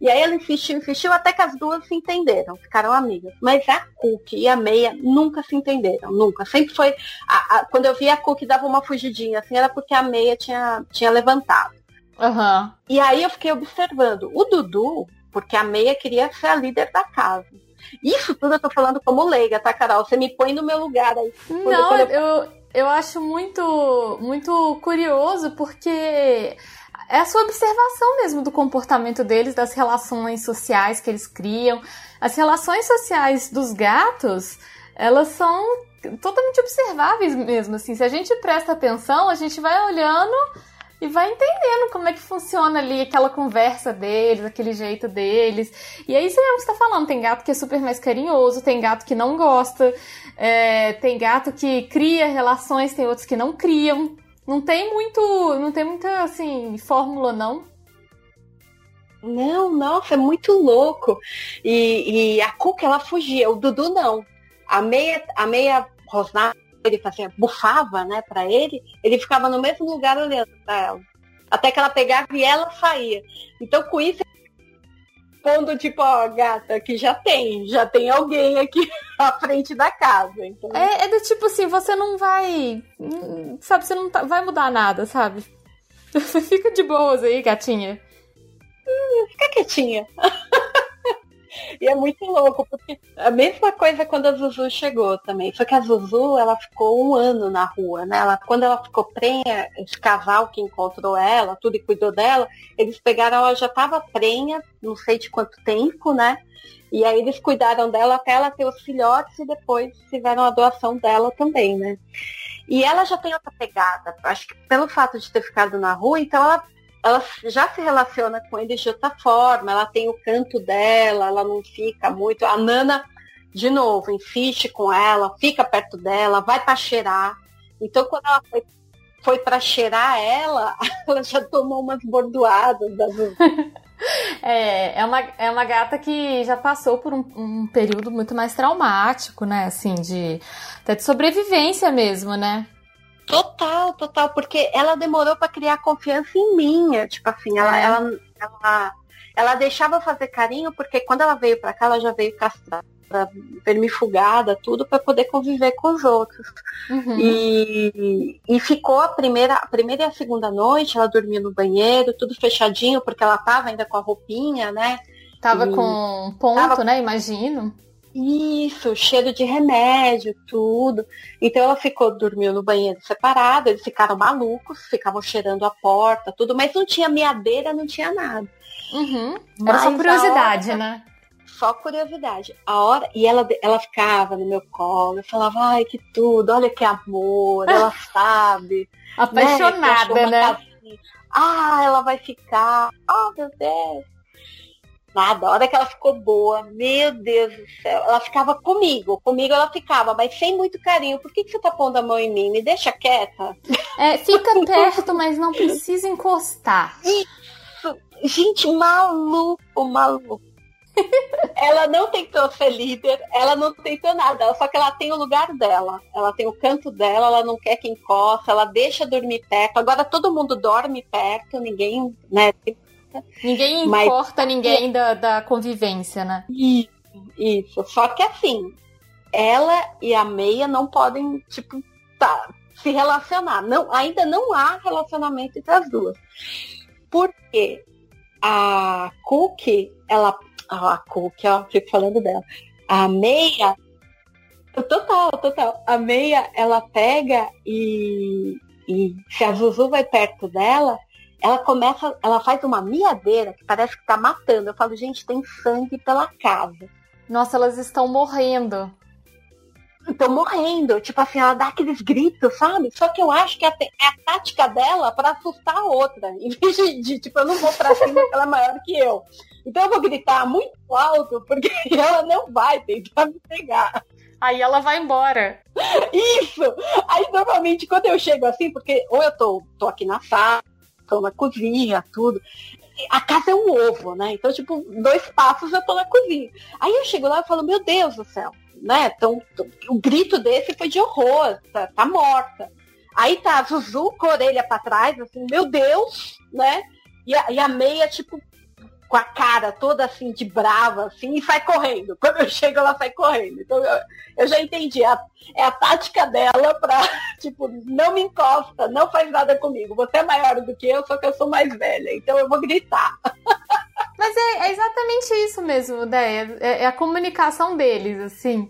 E aí ela insistiu, insistiu, até que as duas se entenderam, ficaram amigas. Mas a Cookie e a Meia nunca se entenderam, nunca. Sempre foi. A, a, quando eu vi a Cookie dava uma fugidinha, assim, era porque a Meia tinha, tinha levantado. Uhum. E aí eu fiquei observando. O Dudu, porque a Meia queria ser a líder da casa. Isso tudo eu tô falando como leiga, tá, Carol? Você me põe no meu lugar aí. Não, eu... eu, eu acho muito, muito curioso, porque é a sua observação mesmo do comportamento deles, das relações sociais que eles criam. As relações sociais dos gatos, elas são totalmente observáveis mesmo, assim. Se a gente presta atenção, a gente vai olhando e vai entendendo como é que funciona ali aquela conversa deles, aquele jeito deles. E é isso mesmo que você tá falando. Tem gato que é super mais carinhoso, tem gato que não gosta, é, tem gato que cria relações, tem outros que não criam. Não tem muito. Não tem muita, assim, fórmula, não. Não, nossa, é muito louco. E, e a Cuca, ela fugia, o Dudu não. A meia, a meia rosnava, ele fazia, bufava, né, pra ele, ele ficava no mesmo lugar olhando pra ela. Até que ela pegava e ela saía. Então, com isso, pondo tipo, ó, gata, que já tem, já tem alguém aqui à frente da casa. Então... É, é do tipo assim, você não vai. Sabe, você não tá, vai mudar nada, sabe? Fica de boas aí, gatinha. Hum, fica quietinha. E é muito louco, porque a mesma coisa quando a Zuzu chegou também. Só que a Zuzu, ela ficou um ano na rua, né? Ela, quando ela ficou prenha, esse casal que encontrou ela, tudo e cuidou dela, eles pegaram, ela já estava prenha, não sei de quanto tempo, né? E aí eles cuidaram dela até ela ter os filhotes e depois fizeram a doação dela também, né? E ela já tem outra pegada. Acho que pelo fato de ter ficado na rua, então ela ela já se relaciona com ele de outra forma, ela tem o canto dela, ela não fica muito. A Nana, de novo, insiste com ela, fica perto dela, vai para cheirar. Então, quando ela foi, foi para cheirar ela, ela já tomou umas bordoadas da É, é uma, é uma gata que já passou por um, um, período muito mais traumático, né? Assim, de até de sobrevivência mesmo, né? Total, total, porque ela demorou para criar confiança em mim, é, tipo assim, ela, é. ela, ela, ela, deixava fazer carinho, porque quando ela veio para cá, ela já veio castrada, vermifugada, tudo, para poder conviver com os outros. Uhum. E, e ficou a primeira, a primeira e a segunda noite, ela dormia no banheiro, tudo fechadinho, porque ela tava ainda com a roupinha, né? Tava e com ponto, tava... né? Imagino. Isso, cheiro de remédio, tudo. Então ela ficou, dormiu no banheiro separado, eles ficaram malucos, ficavam cheirando a porta, tudo, mas não tinha meadeira, não tinha nada. Uhum. Era só curiosidade, hora, né? Só curiosidade. A hora, e ela, ela ficava no meu colo, eu falava, ai, que tudo, olha que amor, ela sabe. Apaixonada, né? né? Ah, ela vai ficar. Oh, meu Deus. Nada. A hora que ela ficou boa, meu Deus do céu, ela ficava comigo. Comigo ela ficava, mas sem muito carinho. Por que, que você tá pondo a mão em mim? Me deixa quieta. É, fica perto, mas não precisa encostar. Isso. Gente, maluco, maluco. ela não tentou ser líder, ela não tentou nada, só que ela tem o lugar dela, ela tem o canto dela, ela não quer que encosta, ela deixa dormir perto. Agora todo mundo dorme perto, ninguém, né, Ninguém Mas... importa ninguém da, da convivência, né? Isso, isso. Só que assim, ela e a meia não podem, tipo, tá, se relacionar. Não, ainda não há relacionamento entre as duas. Porque a Cookie, ela. A Cookie, ó, fico falando dela. A Meia. Total, total. A Meia, ela pega e, e se a Zuzu vai perto dela, ela começa, ela faz uma miadeira que parece que tá matando. Eu falo, gente, tem sangue pela casa. Nossa, elas estão morrendo. Estão morrendo. Tipo assim, ela dá aqueles gritos, sabe? Só que eu acho que é a tática dela para assustar a outra. Em vez de, de, tipo, eu não vou pra cima porque ela é maior que eu. Então eu vou gritar muito alto, porque ela não vai tentar me pegar. Aí ela vai embora. Isso! Aí normalmente quando eu chego assim, porque ou eu tô, tô aqui na sala, tô na cozinha, tudo. A casa é um ovo, né? Então, tipo, dois passos eu tô na cozinha. Aí eu chego lá e falo, meu Deus do céu, né? Então, o grito desse foi de horror, tá, tá morta. Aí tá a Zuzu com a orelha pra trás, assim, meu Deus, né? E a, e a meia, tipo, com a cara toda assim de brava, assim, e sai correndo. Quando eu chego, ela sai correndo. Então eu, eu já entendi. A, é a tática dela pra, tipo, não me encosta, não faz nada comigo. Você é maior do que eu, só que eu sou mais velha. Então eu vou gritar. Mas é, é exatamente isso mesmo, né? É, é a comunicação deles, assim.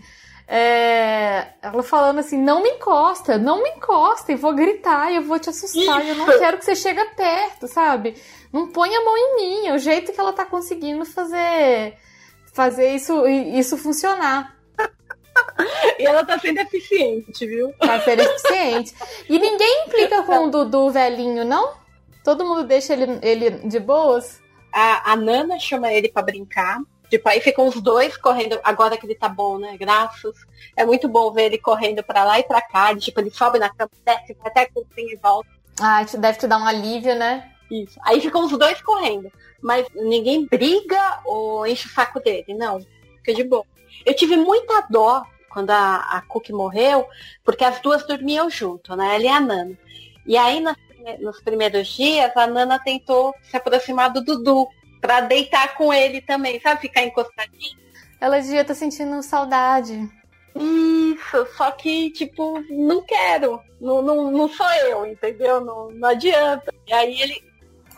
É, ela falando assim, não me encosta, não me encosta, e vou gritar, eu vou te assustar, eu não quero que você chegue perto, sabe? Não põe a mão em mim, é o jeito que ela tá conseguindo fazer fazer isso, isso funcionar. e ela tá sendo eficiente, viu? Tá sendo eficiente. E ninguém implica com o Dudu velhinho, não? Todo mundo deixa ele, ele de boas? A, a Nana chama ele para brincar. Tipo, aí ficam os dois correndo, agora que ele tá bom, né? Graças. É muito bom ver ele correndo para lá e para cá. Ele, tipo, ele sobe na cama, desce, até que e volta. Ah, isso deve te dar um alívio, né? Isso. Aí ficam os dois correndo. Mas ninguém briga ou enche o saco dele, não. Fica de boa. Eu tive muita dó quando a, a Cookie morreu, porque as duas dormiam junto, né? Ela e a Nana. E aí, nas, nos primeiros dias, a Nana tentou se aproximar do Dudu para deitar com ele também, sabe? Ficar encostadinho. Ela devia estar tá sentindo saudade. Isso, só que, tipo, não quero. Não, não, não sou eu, entendeu? Não, não adianta. E aí ele.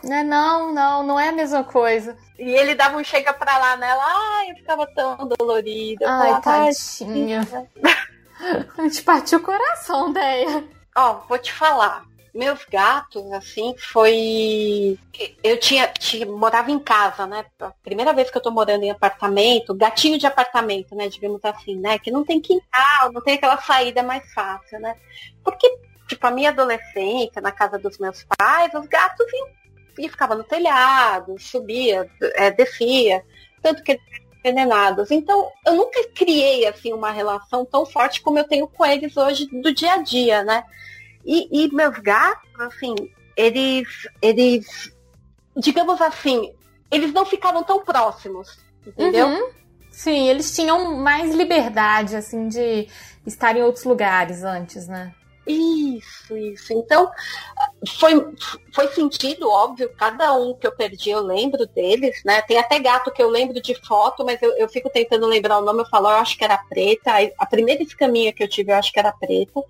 Não, não, não, não é a mesma coisa. E ele dava um chega pra lá nela, ai, eu ficava tão dolorida. Ai, tadinha. a gente partiu o coração, Deia. Ó, vou te falar meus gatos, assim, foi. Eu tinha, tinha, morava em casa, né? Primeira vez que eu tô morando em apartamento, gatinho de apartamento, né? Digamos assim, né? Que não tem quintal, não tem aquela saída mais fácil, né? Porque, tipo, a minha adolescência, na casa dos meus pais, os gatos iam, iam ficavam no telhado, subia, é, descia. Tanto que envenenados. Então, eu nunca criei assim uma relação tão forte como eu tenho com eles hoje do dia a dia, né? E, e meus gatos, assim, eles, eles, digamos assim, eles não ficavam tão próximos, entendeu? Uhum. Sim, eles tinham mais liberdade, assim, de estar em outros lugares antes, né? Isso, isso. Então, foi, foi sentido, óbvio, cada um que eu perdi eu lembro deles, né? Tem até gato que eu lembro de foto, mas eu, eu fico tentando lembrar o nome, eu falo, eu acho que era preta. A primeira escaminha que eu tive, eu acho que era preta,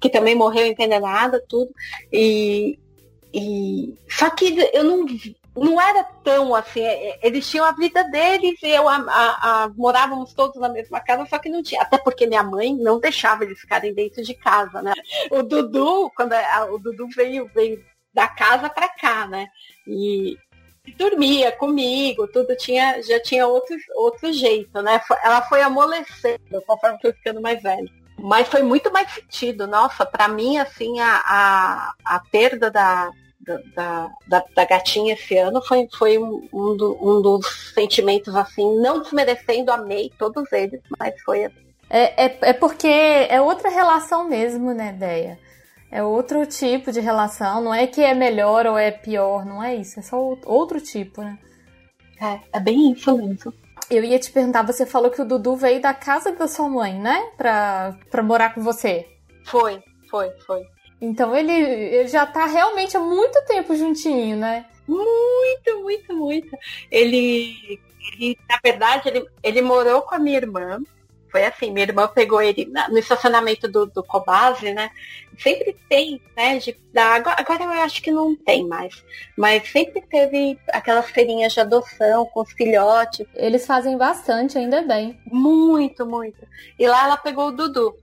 que também morreu envenenada, tudo. E, e só que eu não não era tão assim, é, é, eles tinham a vida deles e eu a, a, a, morávamos todos na mesma casa, só que não tinha, até porque minha mãe não deixava eles ficarem dentro de casa, né? O Dudu, quando a, o Dudu veio, veio da casa para cá, né? E, e dormia comigo, tudo tinha, já tinha outro, outro jeito, né? Ela foi amolecendo conforme foi ficando mais velha. Mas foi muito mais sentido, nossa, para mim, assim, a, a, a perda da, da, da, da, gatinha esse ano foi, foi um, um, do, um, dos sentimentos assim, não desmerecendo, amei todos eles, mas foi assim. É, é, é porque é outra relação mesmo, né, Deia? É outro tipo de relação, não é que é melhor ou é pior, não é isso, é só outro tipo, né? É, é bem isso mesmo. Eu ia te perguntar, você falou que o Dudu veio da casa da sua mãe, né? Pra, pra morar com você. Foi, foi, foi. Então ele, ele já tá realmente há muito tempo juntinho, né? Muito, muito, muito. Ele, ele na verdade, ele, ele morou com a minha irmã. Foi assim, minha irmã pegou ele no estacionamento do, do Cobase, né? Sempre tem, né? De, da, agora, agora eu acho que não tem mais. Mas sempre teve aquelas feirinhas de adoção com os filhotes. Eles fazem bastante, ainda bem. Muito, muito. E lá ela pegou o Dudu.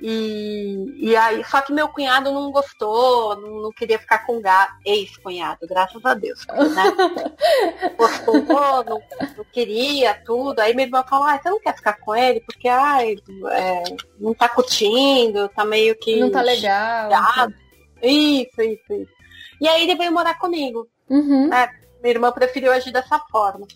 E, e aí, só que meu cunhado não gostou, não, não queria ficar com gato, ex-cunhado, graças a Deus. Né? Gostou, não, não, queria tudo. Aí minha irmã falou, ah, você não quer ficar com ele? Porque ai, é, não tá curtindo, tá meio que. Não tá legal. Então. Isso, isso, isso. E aí ele veio morar comigo. Uhum. Né? Minha irmã preferiu agir dessa forma.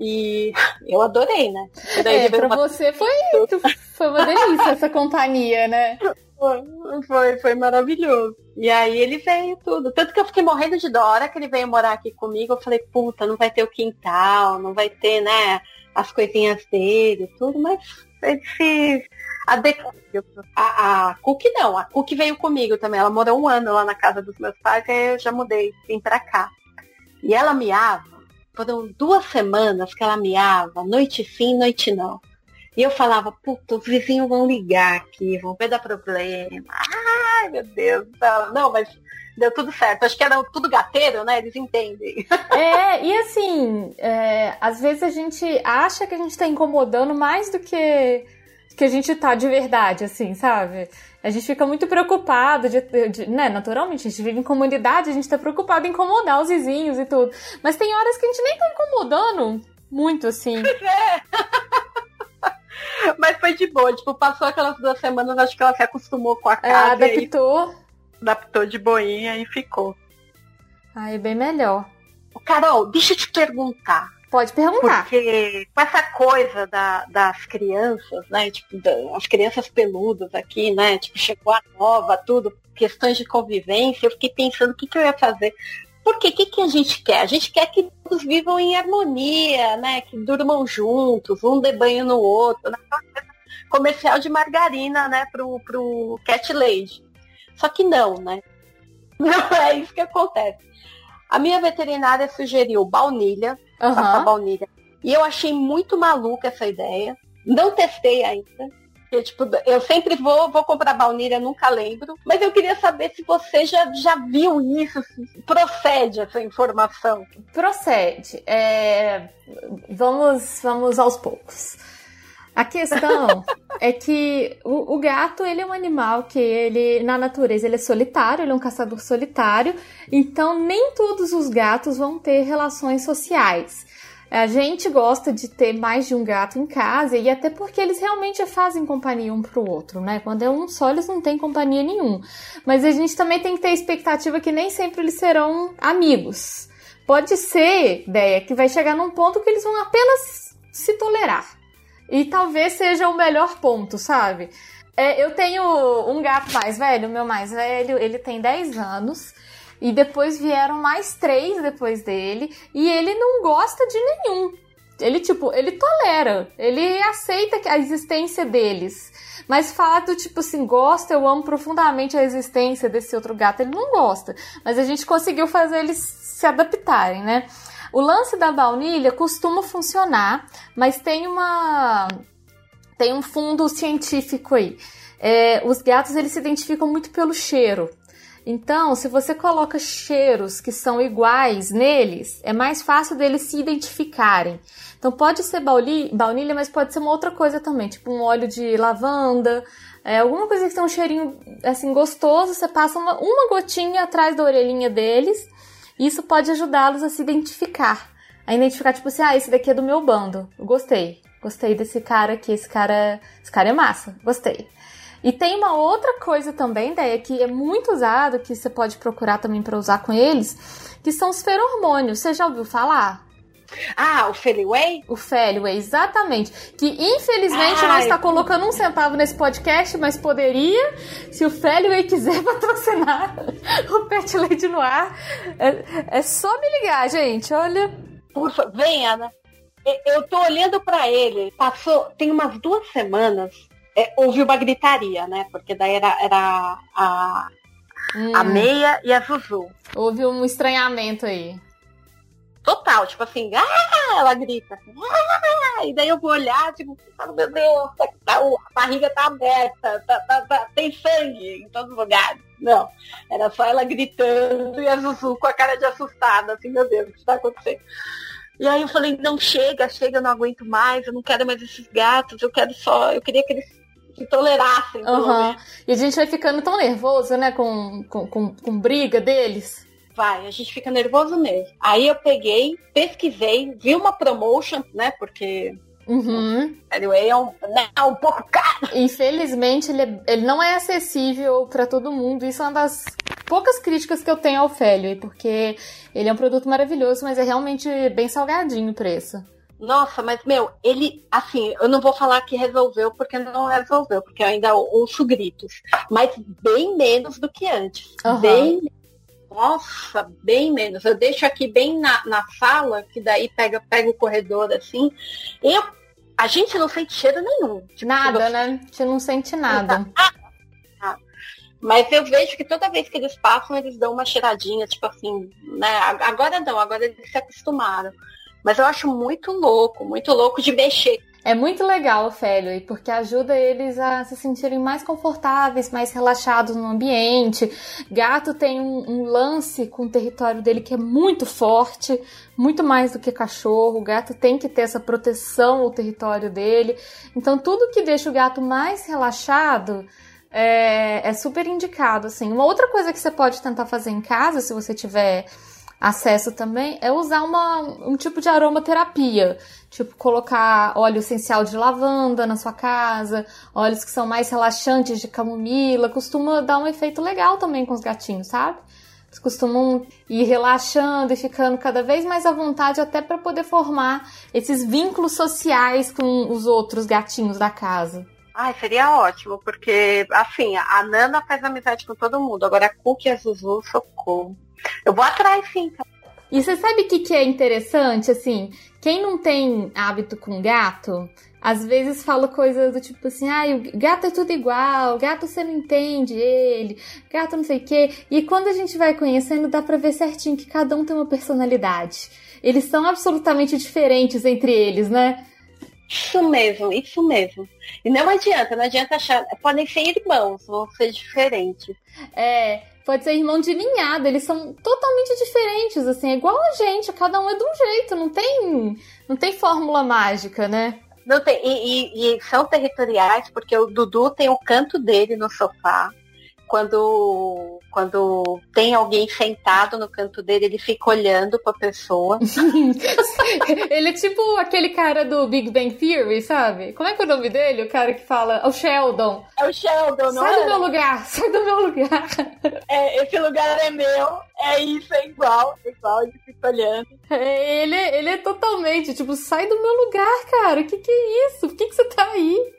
E eu adorei, né? É, pra você foi, foi uma delícia essa companhia, né? Foi, foi, foi maravilhoso. E aí ele veio tudo. Tanto que eu fiquei morrendo de dó. A hora que ele veio morar aqui comigo, eu falei, puta, não vai ter o quintal, não vai ter, né, as coisinhas dele, tudo, mas ele se adequou. A, a Cook não, a Cook veio comigo também. Ela morou um ano lá na casa dos meus pais, aí eu já mudei, vim pra cá. E ela miava foram duas semanas que ela miava, noite sim, noite não. E eu falava, puta, os vizinhos vão ligar aqui, vão ver dar problema. Ai, meu Deus. Não, mas deu tudo certo. Acho que era tudo gateiro, né? Eles entendem. É, e assim, é, às vezes a gente acha que a gente tá incomodando mais do que, que a gente tá de verdade, assim, sabe? A gente fica muito preocupado, de, de, né? Naturalmente, a gente vive em comunidade, a gente tá preocupado em incomodar os vizinhos e tudo. Mas tem horas que a gente nem tá incomodando muito, assim. É. Mas foi de boa, tipo, passou aquelas duas semanas, acho que ela se acostumou com a casa. É, adaptou. Aí, adaptou de boinha e ficou. Aí, bem melhor. Carol, deixa eu te perguntar. Pode perguntar. Porque com essa coisa da, das crianças, né? Tipo, as crianças peludas aqui, né? Tipo, chegou a nova, tudo, questões de convivência, eu fiquei pensando o que, que eu ia fazer. Porque o que, que a gente quer? A gente quer que todos vivam em harmonia, né? Que durmam juntos, um dê banho no outro. Né? Comercial de margarina, né? Pro, pro Cat Lady. Só que não, né? Não é isso que acontece. A minha veterinária sugeriu baunilha, uhum. passar baunilha. E eu achei muito maluca essa ideia. Não testei ainda. Porque, tipo, eu sempre vou, vou comprar baunilha, nunca lembro. Mas eu queria saber se você já, já viu isso, procede essa informação. Procede. É... Vamos, vamos aos poucos. A questão é que o, o, gato, ele é um animal que ele, na natureza, ele é solitário, ele é um caçador solitário, então nem todos os gatos vão ter relações sociais. A gente gosta de ter mais de um gato em casa e até porque eles realmente fazem companhia um pro outro, né? Quando é um só, eles não têm companhia nenhum. Mas a gente também tem que ter a expectativa que nem sempre eles serão amigos. Pode ser, ideia, que vai chegar num ponto que eles vão apenas se tolerar. E talvez seja o melhor ponto, sabe? É, eu tenho um gato mais velho, meu mais velho, ele tem 10 anos. E depois vieram mais três depois dele. E ele não gosta de nenhum. Ele, tipo, ele tolera. Ele aceita a existência deles. Mas do tipo assim, gosta, eu amo profundamente a existência desse outro gato, ele não gosta. Mas a gente conseguiu fazer eles se adaptarem, né? O lance da baunilha costuma funcionar, mas tem uma tem um fundo científico aí. É, os gatos eles se identificam muito pelo cheiro. Então, se você coloca cheiros que são iguais neles, é mais fácil deles se identificarem. Então, pode ser baunilha, mas pode ser uma outra coisa também, tipo um óleo de lavanda, é, alguma coisa que tem um cheirinho assim gostoso. Você passa uma, uma gotinha atrás da orelhinha deles isso pode ajudá-los a se identificar. A identificar, tipo assim, ah, esse daqui é do meu bando. Eu gostei. Gostei desse cara aqui, esse cara. Esse cara é massa. Gostei. E tem uma outra coisa também, ideia que é muito usado, que você pode procurar também para usar com eles, que são os feromônios. Você já ouviu falar? Ah, o Feliway? O Feliway, exatamente. Que infelizmente Ai, não está colocando um centavo nesse podcast, mas poderia, se o Feliway quiser patrocinar o Pet Lady no ar. É, é só me ligar, gente. Olha. Ufa, vem, Ana. Eu tô olhando para ele. Passou, tem umas duas semanas. É, houve uma gritaria, né? Porque daí era, era a, hum. a meia e a Zuzu. Houve um estranhamento aí. Total, tipo assim, ah! Ela grita, assim, ah! E daí eu vou olhar, tipo, meu Deus, tá, tá, a barriga tá aberta, tá, tá, tá, tem sangue em todos os lugares. Não, era só ela gritando e a Zuzu com a cara de assustada, assim, meu Deus, o que está acontecendo? E aí eu falei, não chega, chega, eu não aguento mais, eu não quero mais esses gatos, eu quero só, eu queria que eles se tolerassem. Uhum. E a gente vai ficando tão nervoso, né, com, com, com, com briga deles. Vai, a gente fica nervoso mesmo. Aí eu peguei, pesquisei, vi uma promotion, né, porque Uhum. Anyway, é um, né, é um pouco caro. Infelizmente, ele, é, ele não é acessível para todo mundo. Isso é uma das poucas críticas que eu tenho ao Feliu, porque ele é um produto maravilhoso, mas é realmente bem salgadinho o preço. Nossa, mas meu, ele, assim, eu não vou falar que resolveu porque não resolveu, porque eu ainda ouço gritos, mas bem menos do que antes. Uhum. Bem nossa, bem menos. Eu deixo aqui bem na, na sala, que daí pega, pega o corredor assim. Eu, a gente não sente cheiro nenhum. Tipo, nada, você... né? A gente não sente nada. Ah, ah. Mas eu vejo que toda vez que eles passam, eles dão uma cheiradinha, tipo assim, né? Agora não, agora eles se acostumaram. Mas eu acho muito louco, muito louco de mexer é muito legal o Fairway, porque ajuda eles a se sentirem mais confortáveis, mais relaxados no ambiente. Gato tem um, um, lance com o território dele que é muito forte, muito mais do que cachorro. O gato tem que ter essa proteção ao território dele. Então, tudo que deixa o gato mais relaxado é, é super indicado. Assim. Uma outra coisa que você pode tentar fazer em casa, se você tiver acesso também é usar uma, um tipo de aromaterapia. Tipo, colocar óleo essencial de lavanda na sua casa, óleos que são mais relaxantes de camomila, costuma dar um efeito legal também com os gatinhos, sabe? Eles costumam ir relaxando e ficando cada vez mais à vontade, até para poder formar esses vínculos sociais com os outros gatinhos da casa. Ai, seria ótimo, porque, assim, a Nana faz amizade com todo mundo. Agora a Cookie e a Zuzu, socorro. Eu vou atrás, sim. E você sabe o que, que é interessante? Assim, quem não tem hábito com gato, às vezes fala coisas do tipo assim, ah, o gato é tudo igual, gato você não entende ele, gato não sei o quê. E quando a gente vai conhecendo, dá pra ver certinho que cada um tem uma personalidade. Eles são absolutamente diferentes entre eles, né? Isso mesmo, isso mesmo. E não adianta, não adianta achar. Podem ser irmãos, vão ser diferentes. É, pode ser irmão de ninhada, eles são totalmente diferentes, assim, é igual a gente, cada um é de um jeito, não tem, não tem fórmula mágica, né? Não tem, e, e, e são territoriais, porque o Dudu tem o canto dele no sofá, quando, quando tem alguém sentado no canto dele, ele fica olhando pra pessoa. ele é tipo aquele cara do Big Bang Theory, sabe? Como é que é o nome dele? O cara que fala. É o Sheldon. É o Sheldon, não Sai é? do meu lugar, sai do meu lugar. É, esse lugar é meu, é isso, é igual, é igual, ele fica olhando. É, ele, ele é totalmente, tipo, sai do meu lugar, cara. O que que é isso? Por que que você tá aí?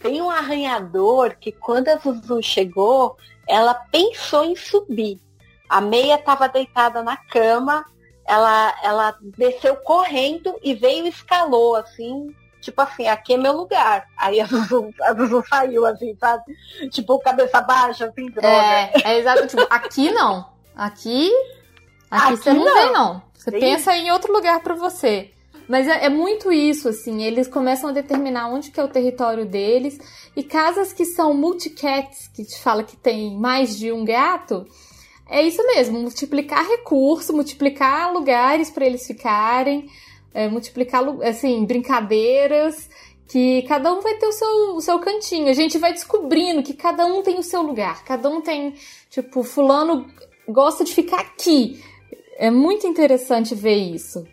Tem um arranhador que quando a Zuzu chegou, ela pensou em subir. A meia estava deitada na cama, ela, ela desceu correndo e veio e escalou, assim, tipo assim, aqui é meu lugar. Aí a Zuzu, a Zuzu saiu, assim, sabe? Tipo, cabeça baixa, assim, droga. É, é exato, tipo, aqui não. Aqui, aqui, aqui você não, não vem, não. Você Sim. pensa em outro lugar para você. Mas é, é, muito isso, assim, eles começam a determinar onde que é o território deles. E casas que são multicats, que te fala que tem mais de um gato, é isso mesmo, multiplicar recursos, multiplicar lugares para eles ficarem, é, multiplicar, assim, brincadeiras, que cada um vai ter o seu, o seu cantinho. A gente vai descobrindo que cada um tem o seu lugar, cada um tem, tipo, fulano gosta de ficar aqui. É muito interessante ver isso.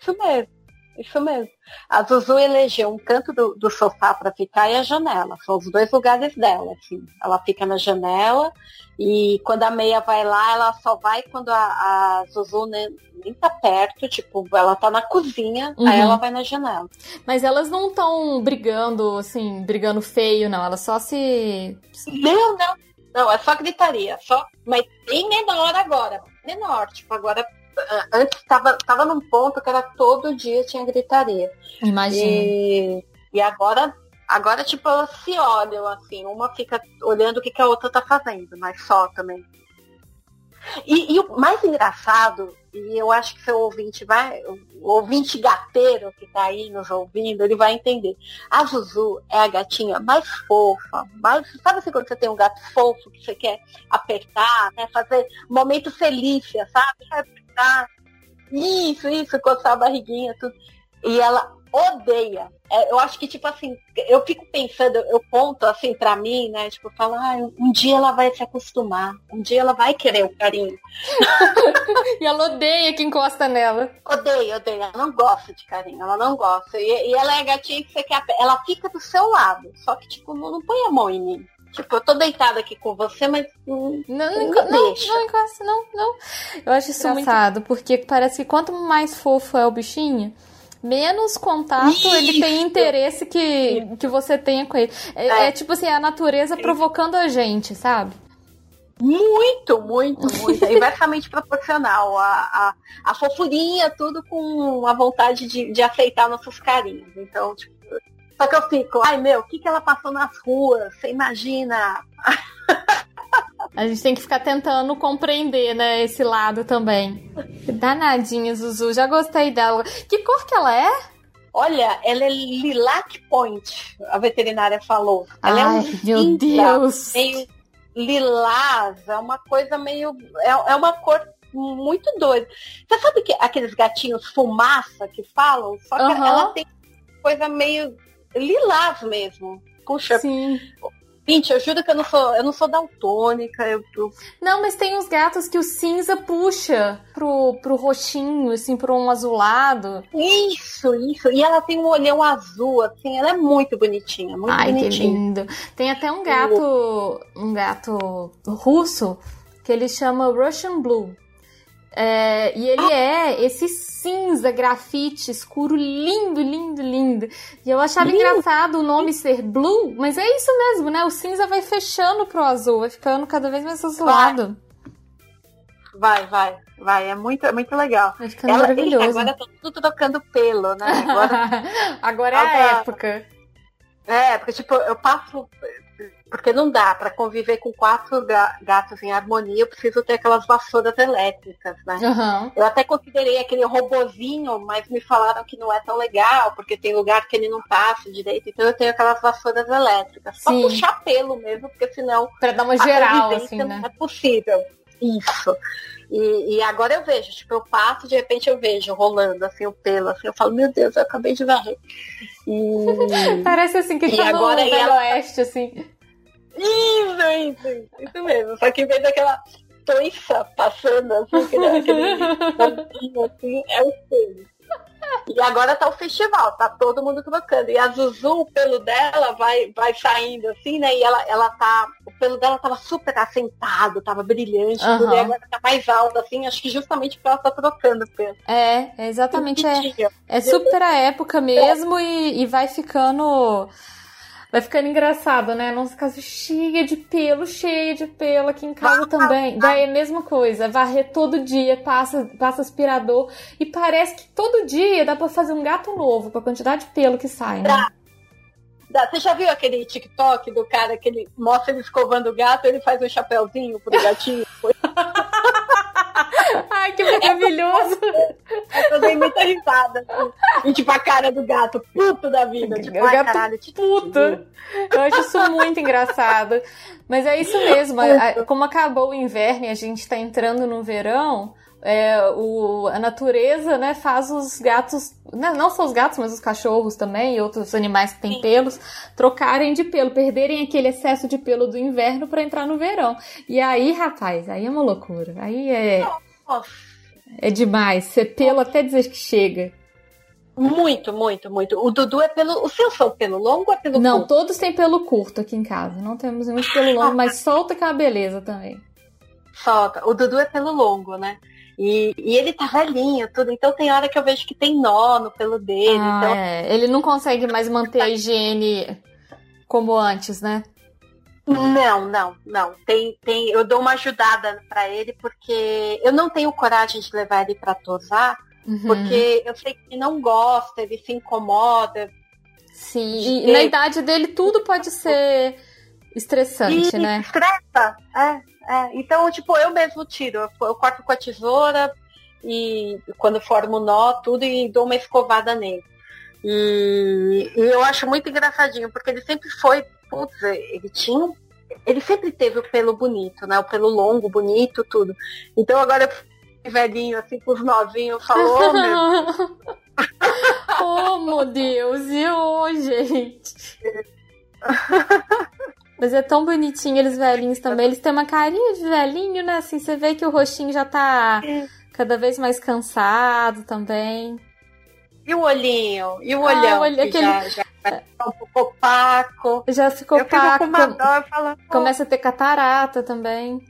Isso mesmo. Isso mesmo. A Zuzu elegeu um canto do, do sofá para ficar e a janela. São os dois lugares dela. Assim. Ela fica na janela e quando a meia vai lá, ela só vai quando a, a Zuzu nem, nem tá perto, tipo, ela tá na cozinha, uhum. aí ela vai na janela. Mas elas não estão brigando, assim, brigando feio, não. Elas só se. Não, não. Não, é só gritaria. Só... Mas bem menor agora. Menor, tipo, agora antes estava tava num ponto que era todo dia tinha gritaria. Imagina. E, e agora, agora, tipo, elas se olham, assim, uma fica olhando o que, que a outra tá fazendo, mas só também. E, e, o mais engraçado, e eu acho que seu ouvinte vai, o ouvinte gateiro que tá aí nos ouvindo, ele vai entender. A Zuzu é a gatinha mais fofa, mais, sabe assim quando você tem um gato fofo que você quer apertar, né? Fazer momento felícia, sabe? Apertar. Isso, isso, coçar a barriguinha, tudo. E ela odeia. É, eu acho que, tipo assim, eu fico pensando, eu conto assim pra mim, né? Tipo, falar, ah, um dia ela vai se acostumar, um dia ela vai querer o carinho. e ela odeia que encosta nela. Odeia, odeia. Ela não gosta de carinho, ela não gosta. E, e ela é gatinha que você quer. Ela fica do seu lado. Só que, tipo, não, não põe a mão em mim. Tipo, eu tô deitada aqui com você, mas não, não, não, não, não encosta, não, não. Eu acho isso engraçado, muito... porque parece que quanto mais fofo é o bichinho, menos contato Isso. ele tem interesse que, que você tenha com ele. É, é. é tipo assim, a natureza provocando a gente, sabe? Muito, muito, muito. É inversamente proporcional. A, a, a fofurinha, tudo com a vontade de, de aceitar nossos carinhos. Então, tipo, só que eu fico, ai meu, o que, que ela passou nas ruas? Você imagina? A gente tem que ficar tentando compreender, né, esse lado também. Danadinha, Zuzu. Já gostei dela. Que cor que ela é? Olha, ela é lilac point, a veterinária falou. Ela Ai, é um meu Deus! Meio lilás, é uma coisa meio. É, é uma cor muito doida. Você sabe que aqueles gatinhos fumaça que falam? Só que uhum. ela tem coisa meio lilás mesmo. Puxa, Sim. Gente, eu juro que eu não sou, eu não sou daltônica. Eu, eu... Não, mas tem uns gatos que o cinza puxa pro, pro roxinho, assim, pro um azulado. Isso, isso. E ela tem um olhão azul, assim, ela é muito bonitinha, muito Ai, bonitinha. que lindo. Tem até um gato, um gato russo que ele chama Russian Blue. É, e ele é esse cinza grafite escuro lindo, lindo, lindo. E eu achava lindo. engraçado o nome ser blue, mas é isso mesmo, né? O cinza vai fechando pro azul, vai ficando cada vez mais azulado. Vai, vai, vai. É muito, é muito legal. Vai ficando Ela, maravilhoso. agora tá tudo trocando pelo, né? Agora, agora é a época. É, porque tipo, eu passo porque não dá para conviver com quatro gatos em harmonia, eu preciso ter aquelas vassouras elétricas, né? Uhum. Eu até considerei aquele robozinho, mas me falaram que não é tão legal, porque tem lugar que ele não passa direito, então eu tenho aquelas vassouras elétricas. Só Sim. puxar pelo mesmo, porque senão. Pra dar uma geral, assim, né? Não é possível. Isso. E, e, agora eu vejo, tipo, eu passo, de repente eu vejo rolando assim o pelo, assim, eu falo, meu Deus, eu acabei de varrer. E... Parece assim que e tá agora no Velho ela... Oeste, assim. Isso, isso, isso, mesmo. Só que em vez daquela toiça passando assim, aquele, aquele assim, é o espelho. E agora tá o festival, tá todo mundo trocando. E a Zuzu, o pelo dela vai, vai saindo assim, né? E ela, ela tá. O pelo dela tava super assentado, tava brilhante, uhum. tudo, e agora tá mais alto, assim, acho que justamente porque ela tá trocando o pelo. É, é exatamente. É, é super a época mesmo é. e, e vai ficando vai ficando engraçado, né? Nossa casa cheia de pelo, cheia de pelo aqui em casa também. Daí é a mesma coisa, varrer todo dia, passa, passa aspirador e parece que todo dia dá para fazer um gato novo com a quantidade de pelo que sai, né? Você já viu aquele TikTok do cara que ele mostra ele escovando o gato, ele faz um chapéuzinho pro gatinho? Ai, que maravilhoso! É, dei muita risada. Assim. E tipo, a cara do gato, puto da vida. Tipo, o gato caralho, puto. Eu acho isso muito engraçado. Mas é isso mesmo. Como acabou o inverno e a gente tá entrando no verão, é, o, a natureza, né, faz os gatos, né, não só os gatos, mas os cachorros também e outros animais que têm Sim. pelos, trocarem de pelo, perderem aquele excesso de pelo do inverno para entrar no verão. E aí, rapaz, aí é uma loucura. Aí é. É demais. Ser pelo até dizer que chega. Muito, muito, muito. O Dudu é pelo. O seu são pelo longo ou é pelo Não, curto? todos têm pelo curto aqui em casa. Não temos muito pelo longo, mas solta que é uma beleza também. Solta. O Dudu é pelo longo, né? E, e, ele tá velhinho, tudo. Então tem hora que eu vejo que tem nó no pelo dele. Ah, então... é. Ele não consegue mais manter a higiene como antes, né? Não, não, não. Tem, tem, eu dou uma ajudada para ele porque eu não tenho coragem de levar ele para tosar, uhum. porque eu sei que ele não gosta, ele se incomoda. Sim, e na idade dele tudo pode ser estressante, e né? Estressa, é, é. Então, tipo, eu mesmo tiro. Eu corto com a tesoura e quando formo o nó, tudo, e dou uma escovada nele. E, e eu acho muito engraçadinho, porque ele sempre foi, putz, ele tinha ele sempre teve o pelo bonito, né? O pelo longo, bonito, tudo. Então agora velhinho, assim, com os novinhos, falou, meu. oh, meu Deus, e hoje, gente? Mas é tão bonitinho eles velhinhos também. Eles têm uma carinha de velhinho, né? Assim, você vê que o rostinho já tá cada vez mais cansado também. E o olhinho? E o ah, olhão? O olho, aquele... já, já um pouco opaco. Já ficou eu opaco. Falando, Começa a ter catarata também.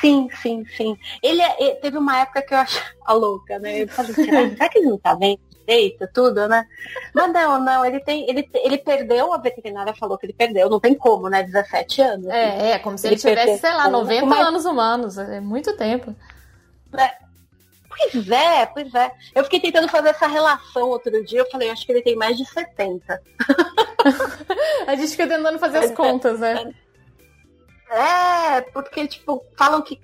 Sim, sim, sim. Ele, ele, é, teve uma época que eu achei a louca, né? Eu falei, será, será que ele não tá vendo direito, tudo, né? Mas não, não, ele tem, ele, ele perdeu, a veterinária falou que ele perdeu, não tem como, né? 17 anos. É, é como se ele, ele tivesse, sei lá, 90 mas... anos humanos, é muito tempo. É. Pois é, pois é. Eu fiquei tentando fazer essa relação outro dia, eu falei, acho que ele tem mais de 70. a gente fica tentando fazer as contas, né? É, porque, tipo, falam que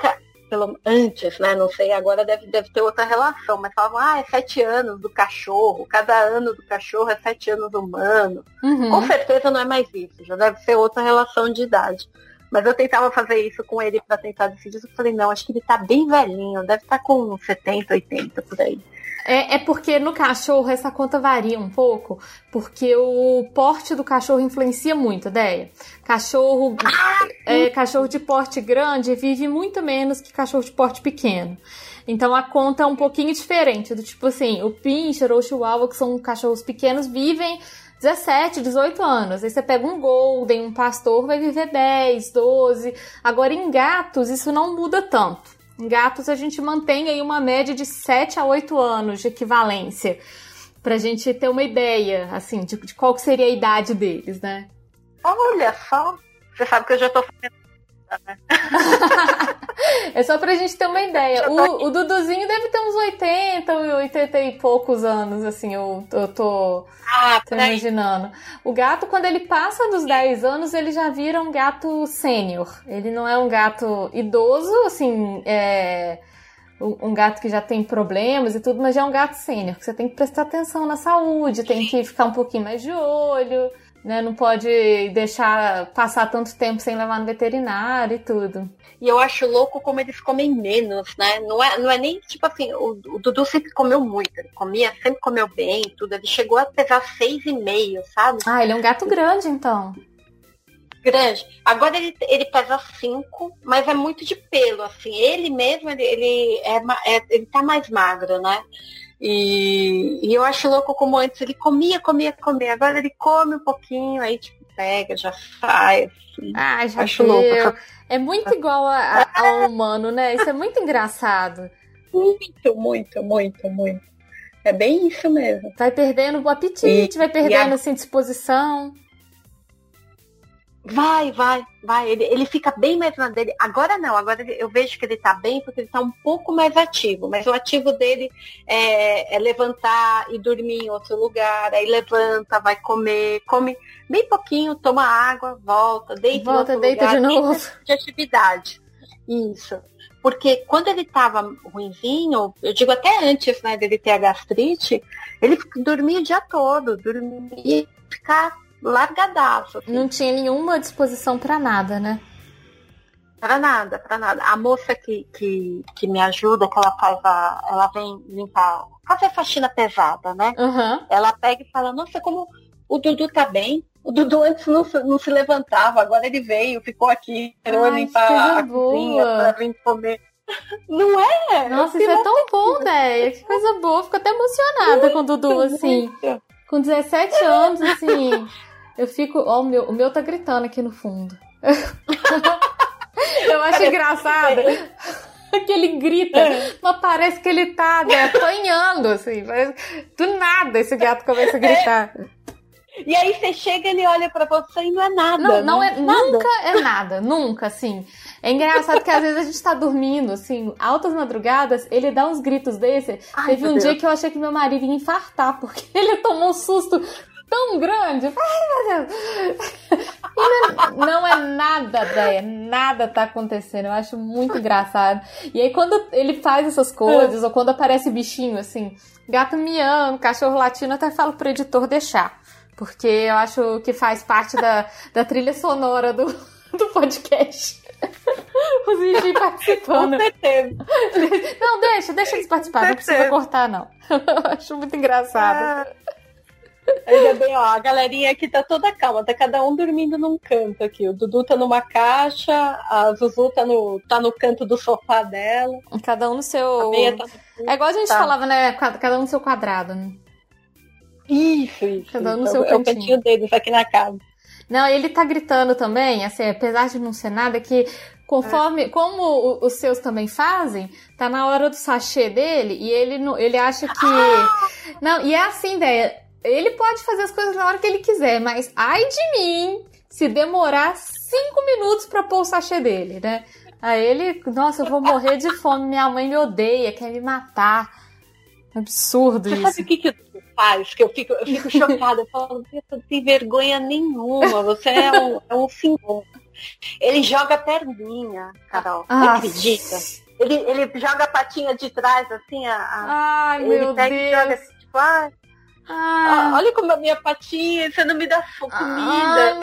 pelo antes, né? Não sei, agora deve, deve ter outra relação, mas falavam, ah, é sete anos do cachorro, cada ano do cachorro é sete anos humano. Uhum. Com certeza não é mais isso, já deve ser outra relação de idade. Mas eu tentava fazer isso com ele para tentar decidir. Eu falei, não, acho que ele tá bem velhinho, deve estar tá com 70, 80 por aí. É, é, porque no cachorro essa conta varia um pouco, porque o porte do cachorro influencia muito, ideia. Cachorro, é, cachorro de porte grande vive muito menos que cachorro de porte pequeno. Então a conta é um pouquinho diferente, do tipo assim, o pincher ou o chihuahua, que são cachorros pequenos, vivem 17, 18 anos. Aí você pega um golden, um pastor, vai viver 10, 12. Agora em gatos isso não muda tanto. Em gatos a gente mantém aí uma média de 7 a 8 anos de equivalência. Pra gente ter uma ideia, assim, de, de qual seria a idade deles, né? Olha só, você sabe que eu já tô fazendo né? é só pra gente ter uma ideia. O, o, Duduzinho deve ter uns 80, 80 e poucos anos, assim, eu, eu tô, ah, tô imaginando. O gato, quando ele passa dos 10 anos, ele já vira um gato sênior. Ele não é um gato idoso, assim, é um gato que já tem problemas e tudo, mas já é um gato sênior, que você tem que prestar atenção na saúde, tem que ficar um pouquinho mais de olho né? Não pode deixar passar tanto tempo sem levar no veterinário e tudo. E eu acho louco como eles comem menos, né? Não é, não é nem tipo assim, o, o Dudu sempre comeu muito, ele comia, sempre comeu bem, tudo. Ele chegou a pesar seis e meio, sabe? Ah, ele é um gato grande, então. Grande. Agora ele, ele pesa cinco, mas é muito de pelo, assim. Ele mesmo, ele, ele, é, é, ele tá mais magro, né? E, e, eu acho louco como antes ele comia, comia, comia. Agora ele come um pouquinho, aí tipo, pega, já sai. Assim. Ah, já acho louco. É muito igual a, a, ao humano, né? Isso é muito engraçado. Muito, muito, muito, muito. É bem isso mesmo. Vai perdendo o apetite, e, vai perdendo a... assim, disposição. Vai, vai, vai. Ele, ele fica bem mais na dele. Agora não, agora eu vejo que ele tá bem porque ele tá um pouco mais ativo. Mas o ativo dele é, é levantar e dormir em outro lugar. Aí levanta, vai comer, come bem pouquinho, toma água, volta, deita volta, deita lugar, de novo. De atividade. Isso. Porque quando ele tava ruimzinho, eu digo até antes né, dele ter a gastrite, ele dormia o dia todo, dormia, ficar largadaço. Assim. Não tinha nenhuma disposição para nada, né? Para nada, para nada. A moça que, que, que me ajuda, que ela faz a. Ela vem limpar, fazer faxina pesada, né? Uhum. Ela pega e fala, nossa, como o Dudu tá bem. O Dudu antes não, não se levantava, agora ele veio, ficou aqui, querendo limpar a cozinha pra vir comer. Não é? Nossa, isso é tão bom, Déia. Que coisa boa. Fico até emocionada muito, com o Dudu, assim. Muito. Com 17 anos, assim. Eu fico. Ó, o meu, o meu tá gritando aqui no fundo. eu acho engraçado que ele grita, é. mas parece que ele tá né, apanhando, assim. Do nada esse gato começa a gritar. E aí você chega, ele olha para você e não é nada. Não, não né? é, nada. nunca é nada, nunca, assim. É engraçado que às vezes a gente tá dormindo, assim, altas madrugadas, ele dá uns gritos desse. Ai, Teve um Deus. dia que eu achei que meu marido ia infartar, porque ele tomou um susto tão grande. Ai, meu Deus. não é nada, Déia, nada tá acontecendo. Eu acho muito engraçado. E aí, quando ele faz essas coisas, ou quando aparece bichinho, assim, gato miando, cachorro latino, até falo pro editor deixar. Porque eu acho que faz parte da, da trilha sonora do, do podcast. Os bichinhos participando. Com certeza. Não, deixa, deixa eles participar, não precisa cortar, não. Eu acho muito engraçado. Ah. Ainda bem, ó, a galerinha aqui tá toda calma, tá cada um dormindo num canto aqui. O Dudu tá numa caixa, a Zuzu tá no, tá no canto do sofá dela. Cada um no seu. Tá no... É igual a gente tá. falava, né? Cada um no seu quadrado, né? Isso, isso. Cada um no seu é o cantinho deles aqui na casa. Não, ele tá gritando também, assim, apesar de não ser nada, que conforme, é. como os seus também fazem, tá na hora do sachê dele e ele, ele acha que. Ah! Não, e é assim, ideia. Ele pode fazer as coisas na hora que ele quiser, mas ai de mim se demorar cinco minutos para pôr o sachê dele, né? Aí ele, nossa, eu vou morrer de fome, minha mãe me odeia, quer me matar. Absurdo Você isso. Sabe o que, que faz? Que eu fico, eu fico chocada. Eu falo, você não tem vergonha nenhuma, você é um, é um senhor. Ele joga perninha, Carol. Ah. Acredita? Ele, ele joga a patinha de trás, assim, a, a Ai, ele meu pega Deus. e joga assim, tipo, ah, ah, olha como a minha patinha, você não me dá comida. Ai,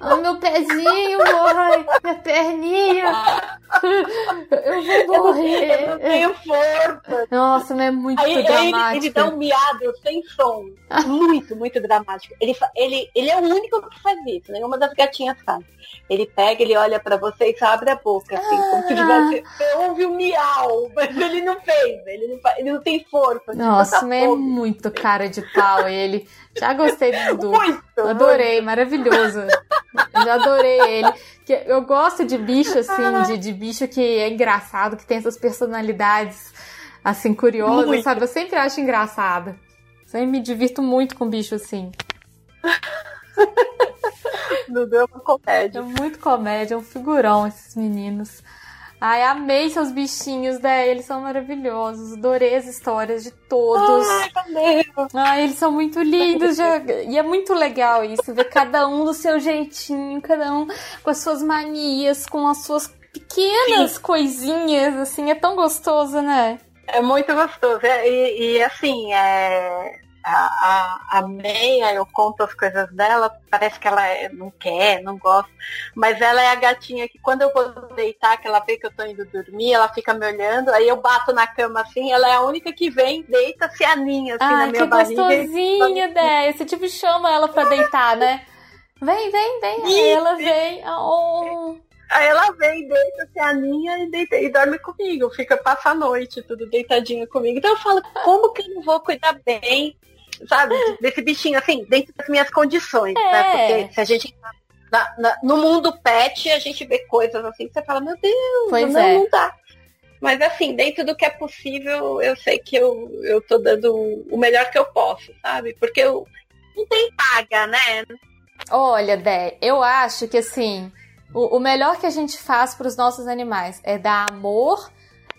meu, meu pezinho, ai, minha perninha. Eu vou morrer. Eu não tenho força. Nossa, não é muito Aí, dramático. Ele, ele dá um miado sem som. Muito, muito dramático. Ele, ele, ele é o único que faz isso, nenhuma das gatinhas faz. Ele pega, ele olha pra você e abre a boca, assim, como se tivesse. Você ouve o um miau, mas ele não fez, ele não, ele não tem força. Nossa, mas é muito cara de pau ele. Já gostei do Dudu. Muito, adorei, muito. maravilhoso. Já adorei ele. Eu gosto de bicho, assim, de, de bicho que é engraçado, que tem essas personalidades, assim, curiosas, muito. sabe? Eu sempre acho engraçado. Sempre me divirto muito com bicho assim. É uma comédia. É muito comédia, é um figurão esses meninos. Ai, amei seus bichinhos, né? Eles são maravilhosos. Adorei as histórias de todos. Ai, também. Ai, eles são muito lindos. Já... E é muito legal isso, ver cada um do seu jeitinho, cada um com as suas manias, com as suas pequenas Sim. coisinhas, assim. É tão gostoso, né? É muito gostoso. É, e, e assim, é a, a, a Meia, eu conto as coisas dela, parece que ela é, não quer, não gosta. Mas ela é a gatinha que quando eu vou deitar, que ela vê que eu tô indo dormir, ela fica me olhando, aí eu bato na cama assim, ela é a única que vem, deita, se aninha assim na minha que barriga. gostosinho, Dé. Você tipo chama ela pra deitar, né? Vem, vem, vem. Aí ela vem. Oh. Aí ela vem, deita, se aninha e, deita, e dorme comigo. Fica, passa a noite, tudo deitadinha comigo. Então eu falo, como que eu não vou cuidar bem sabe, desse bichinho, assim, dentro das minhas condições, né? é. né? Porque se a gente. Na, na, no mundo pet, a gente vê coisas assim que você fala, meu Deus, pois não, é. não dá. Mas assim, dentro do que é possível, eu sei que eu, eu tô dando o melhor que eu posso, sabe? Porque eu não tem paga, né? Olha, Dé, eu acho que assim, o, o melhor que a gente faz para os nossos animais é dar amor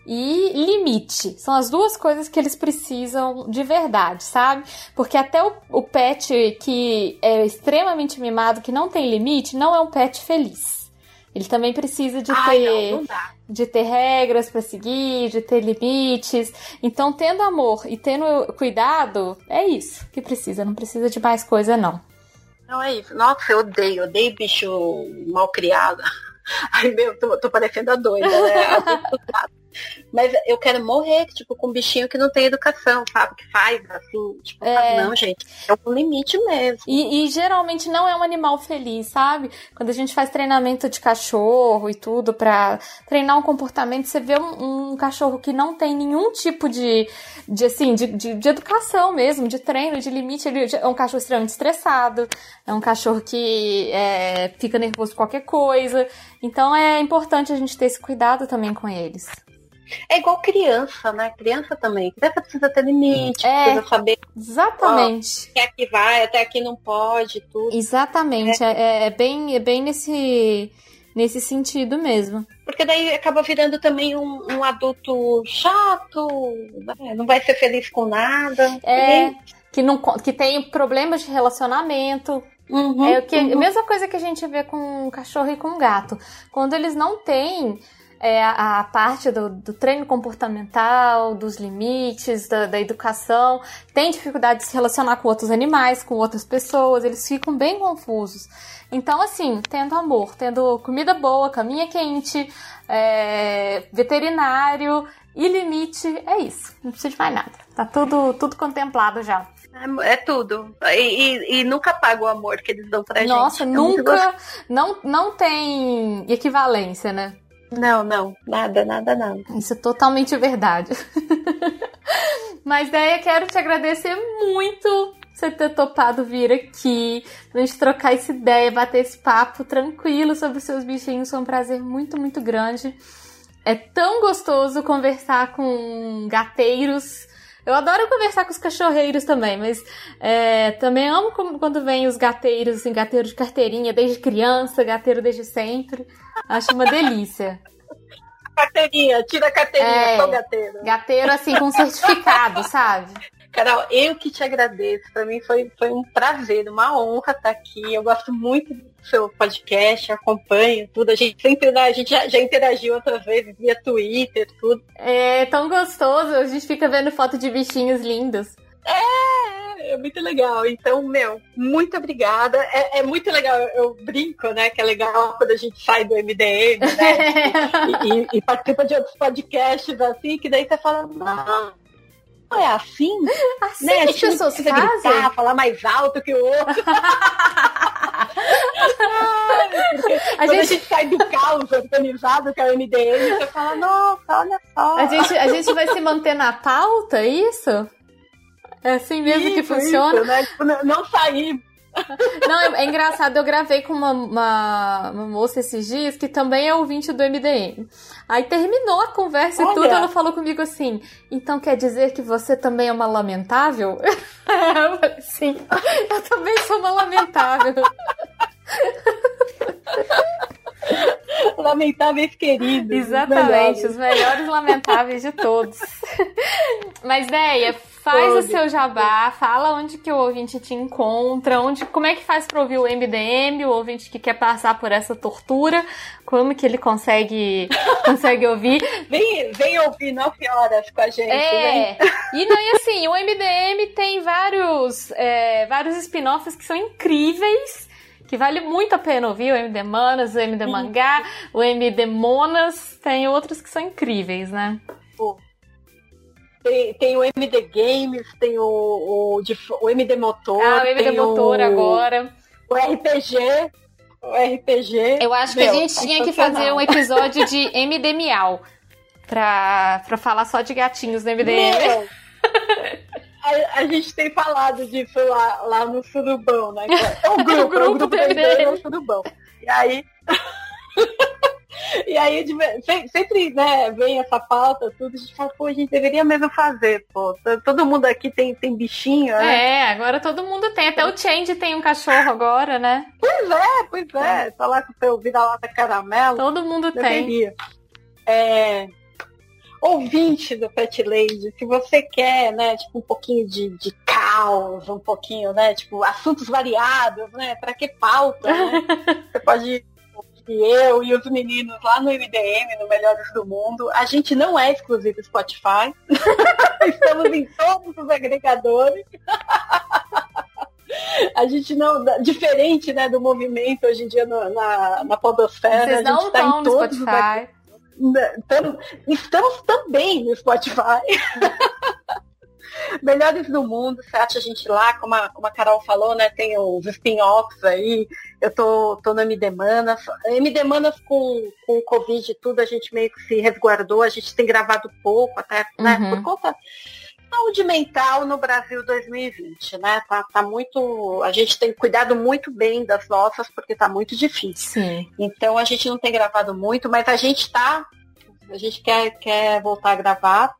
e limite. São as duas coisas que eles precisam de verdade, sabe? Porque até o, o pet que é extremamente mimado, que não tem limite, não é um pet feliz. Ele também precisa de Ai, ter não, não de ter regras para seguir, de ter limites. Então, tendo amor e tendo cuidado, é isso que precisa. Não precisa de mais coisa não. Não é isso. Nossa, eu odeio, odeio bicho mal criado. Ai, meu, tô, tô parecendo a doida, né? Mas eu quero morrer, tipo, com um bichinho que não tem educação, sabe? Que faz, assim, tipo, é... não, gente, é um limite mesmo. E, e, geralmente não é um animal feliz, sabe? Quando a gente faz treinamento de cachorro e tudo pra treinar um comportamento, você vê um, um cachorro que não tem nenhum tipo de, de assim, de, de, de, educação mesmo, de treino, de limite. Ele é um cachorro extremamente estressado, é um cachorro que é, fica nervoso com qualquer coisa. Então é importante a gente ter esse cuidado também com eles. É igual criança, né? Criança também. Criança precisa ter limite, é, precisa saber. Exatamente. Até aqui vai, até aqui não pode, tudo. Exatamente. É, é, é bem, é bem nesse, nesse sentido mesmo. Porque daí acaba virando também um, um adulto chato, né? não vai ser feliz com nada. É. Que, não, que tem problemas de relacionamento Uhum, é o que, uhum. mesma coisa que a gente vê com cachorro e com gato. Quando eles não têm é, a, a, parte do, do, treino comportamental, dos limites, da, da, educação, têm dificuldade de se relacionar com outros animais, com outras pessoas, eles ficam bem confusos. Então, assim, tendo amor, tendo comida boa, caminha quente, é, veterinário e limite, é isso. Não precisa de mais nada. Tá tudo, tudo contemplado já. É, é tudo. E, e, e, nunca paga o amor que eles dão pra Nossa, gente. Nossa, nunca. Não, não tem equivalência, né? Não, não. Nada, nada, nada. Isso é totalmente verdade. Mas, Deia, quero te agradecer muito você ter topado vir aqui, pra gente trocar essa ideia, bater esse papo tranquilo sobre os seus bichinhos. Foi um prazer muito, muito grande. É tão gostoso conversar com gateiros eu adoro conversar com os cachorreiros também, mas é, também amo quando vem os gateiros, assim, gateiro de carteirinha desde criança, gateiro desde sempre. Acho uma delícia. Carteirinha, tira a carteirinha, é, sou gateiro. Gateiro, assim, com certificado, sabe? Carol, eu que te agradeço. Para mim foi, foi um prazer, uma honra estar aqui. Eu gosto muito seu podcast, acompanho tudo. A gente sempre, né, a gente já, já interagiu outras vezes via Twitter, tudo. É tão gostoso, a gente fica vendo foto de bichinhos lindos. É, é muito legal. Então, meu, muito obrigada. É, é, muito legal, eu brinco, né? Que é legal quando a gente sai do MDM, né? e, e, e, participa de outros podcasts assim, que daí você fala, não, é assim? Assim né? as pessoas fazem? gritar, falar mais alto que o outro. a, gente... a gente sai do caos organizado que é o MDM, você fala, nossa, olha só. A gente, a gente vai se manter na pauta, é isso? É assim mesmo isso, que funciona? Isso, né? Tipo, não sair não, é, é, engraçado, eu gravei com uma, uma, uma, moça esses dias que também é ouvinte do MDM. Aí terminou a conversa Olha. e tudo, ela falou comigo assim: então quer dizer que você também é uma lamentável? eu falei, sim, eu também sou uma lamentável. Lamentáveis queridos. Exatamente, os melhores. os melhores lamentáveis de todos. Mas, Deia, faz o seu jabá, fala onde que o ouvinte te encontra, onde, como é que faz para ouvir o MDM, o ouvinte que quer passar por essa tortura, como que ele consegue, consegue ouvir. Vem, vem ouvir nove horas com a gente, É, e, não, e assim, o MDM tem vários, é, vários spin-offs que são incríveis, que vale muito a pena ouvir, o MD Manas, o MD Mangá, o MD Monas, tem outros que são incríveis, né? Tem, tem o MD Games, tem o, o, o MD Motor. Ah, o MD Motor o, agora. O RPG. O RPG. Eu acho que Meu, a gente tinha que fazer um episódio de MD Miau. Pra, pra falar só de gatinhos no MDM. A, a, gente tem falado disso lá, lá no Surubão, né? É o grupo, o grupo, é o grupo dele é o Surubão. E aí. e aí sempre né, vem essa pauta, tudo, a gente fala, pô, a gente deveria mesmo fazer, pô. Todo mundo aqui tem, tem bichinho, né? É, agora todo mundo tem. Até o Change tem um cachorro agora, né? Pois é, pois é. Tá lá com o seu vira-lata caramelo. Todo mundo deveria. tem. É, ouvinte do Pet Lady, se você quer, né, tipo, um pouquinho de, de caos, um pouquinho, né, tipo, assuntos variados, né, para que pauta, né? Você pode ouvir eu e os meninos lá no MDM, no Melhores do Mundo. A gente não é exclusivo Spotify. Estamos em todos os agregadores. a gente não, diferente né, do movimento hoje em dia no, na, na podosfera, Vocês a gente está em todos Spotify. os Estamos também no Spotify. Melhores do mundo, você acha a gente lá, como a, como a Carol falou, né? Tem os spin-offs aí. Eu tô, tô no MD Manas. MD Manas com, com o Covid e tudo, a gente meio que se resguardou, a gente tem gravado pouco, até, né? Uhum. Por conta saúde mental no Brasil 2020, né? Tá, tá muito. A gente tem cuidado muito bem das nossas, porque tá muito difícil. Sim. Então a gente não tem gravado muito, mas a gente tá. A gente quer, quer voltar a gravar.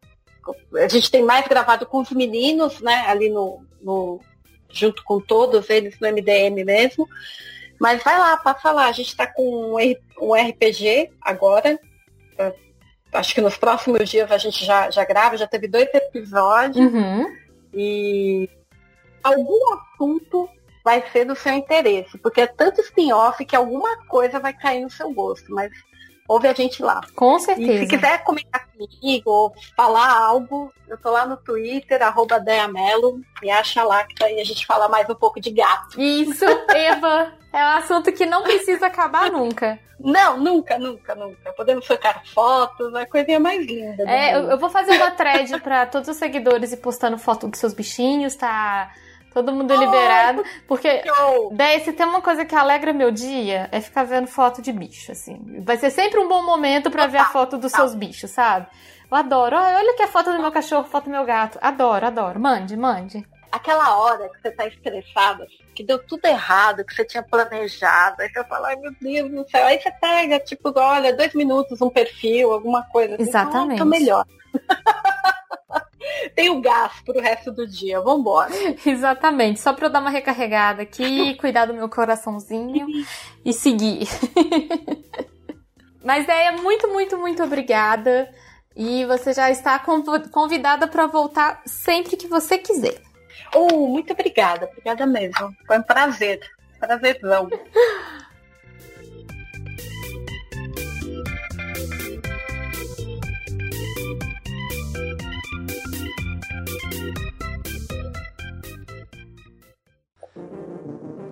A gente tem mais gravado com os meninos, né? Ali no, no junto com todos eles no MDM mesmo. Mas vai lá, passa lá. A gente está com um RPG agora acho que nos próximos dias a gente já, já grava, já teve dois episódios. Uhum. E algum assunto vai ser do seu interesse, porque é tanto spin-off que alguma coisa vai cair no seu gosto, mas ouve a gente lá. Com certeza. E se quiser comentar comigo ou falar algo, eu tô lá no Twitter, arroba Deamelo, me acha lá que daí a gente fala mais um pouco de gato. Isso, Eva! É um assunto que não precisa acabar nunca. Não, nunca, nunca, nunca. Podemos trocar fotos, a coisinha mais linda. É, eu, eu, vou fazer uma thread para todos os seguidores e postando foto dos seus bichinhos, tá? Todo mundo liberado. Porque, daí, se tem uma coisa que alegra meu dia, é ficar vendo foto de bicho, assim. Vai ser sempre um bom momento para ver a foto dos seus bichos, sabe? Eu adoro. Olha que a foto do meu cachorro, foto do meu gato. Adoro, adoro. Mande, mande. Aquela hora que você tá estressada, que deu tudo errado, que você tinha planejado, aí você fala, ai meu Deus do céu. Aí você pega, tipo, olha, dois minutos, um perfil, alguma coisa. Assim, Exatamente. Ah, tô melhor. Tenho gás pro resto do dia, vambora. Exatamente, só pra eu dar uma recarregada aqui, cuidar do meu coraçãozinho e seguir. Mas é muito, muito, muito obrigada. E você já está convidada para voltar sempre que você quiser. Oh, muito obrigada, obrigada mesmo. Foi um prazer, prazerzão.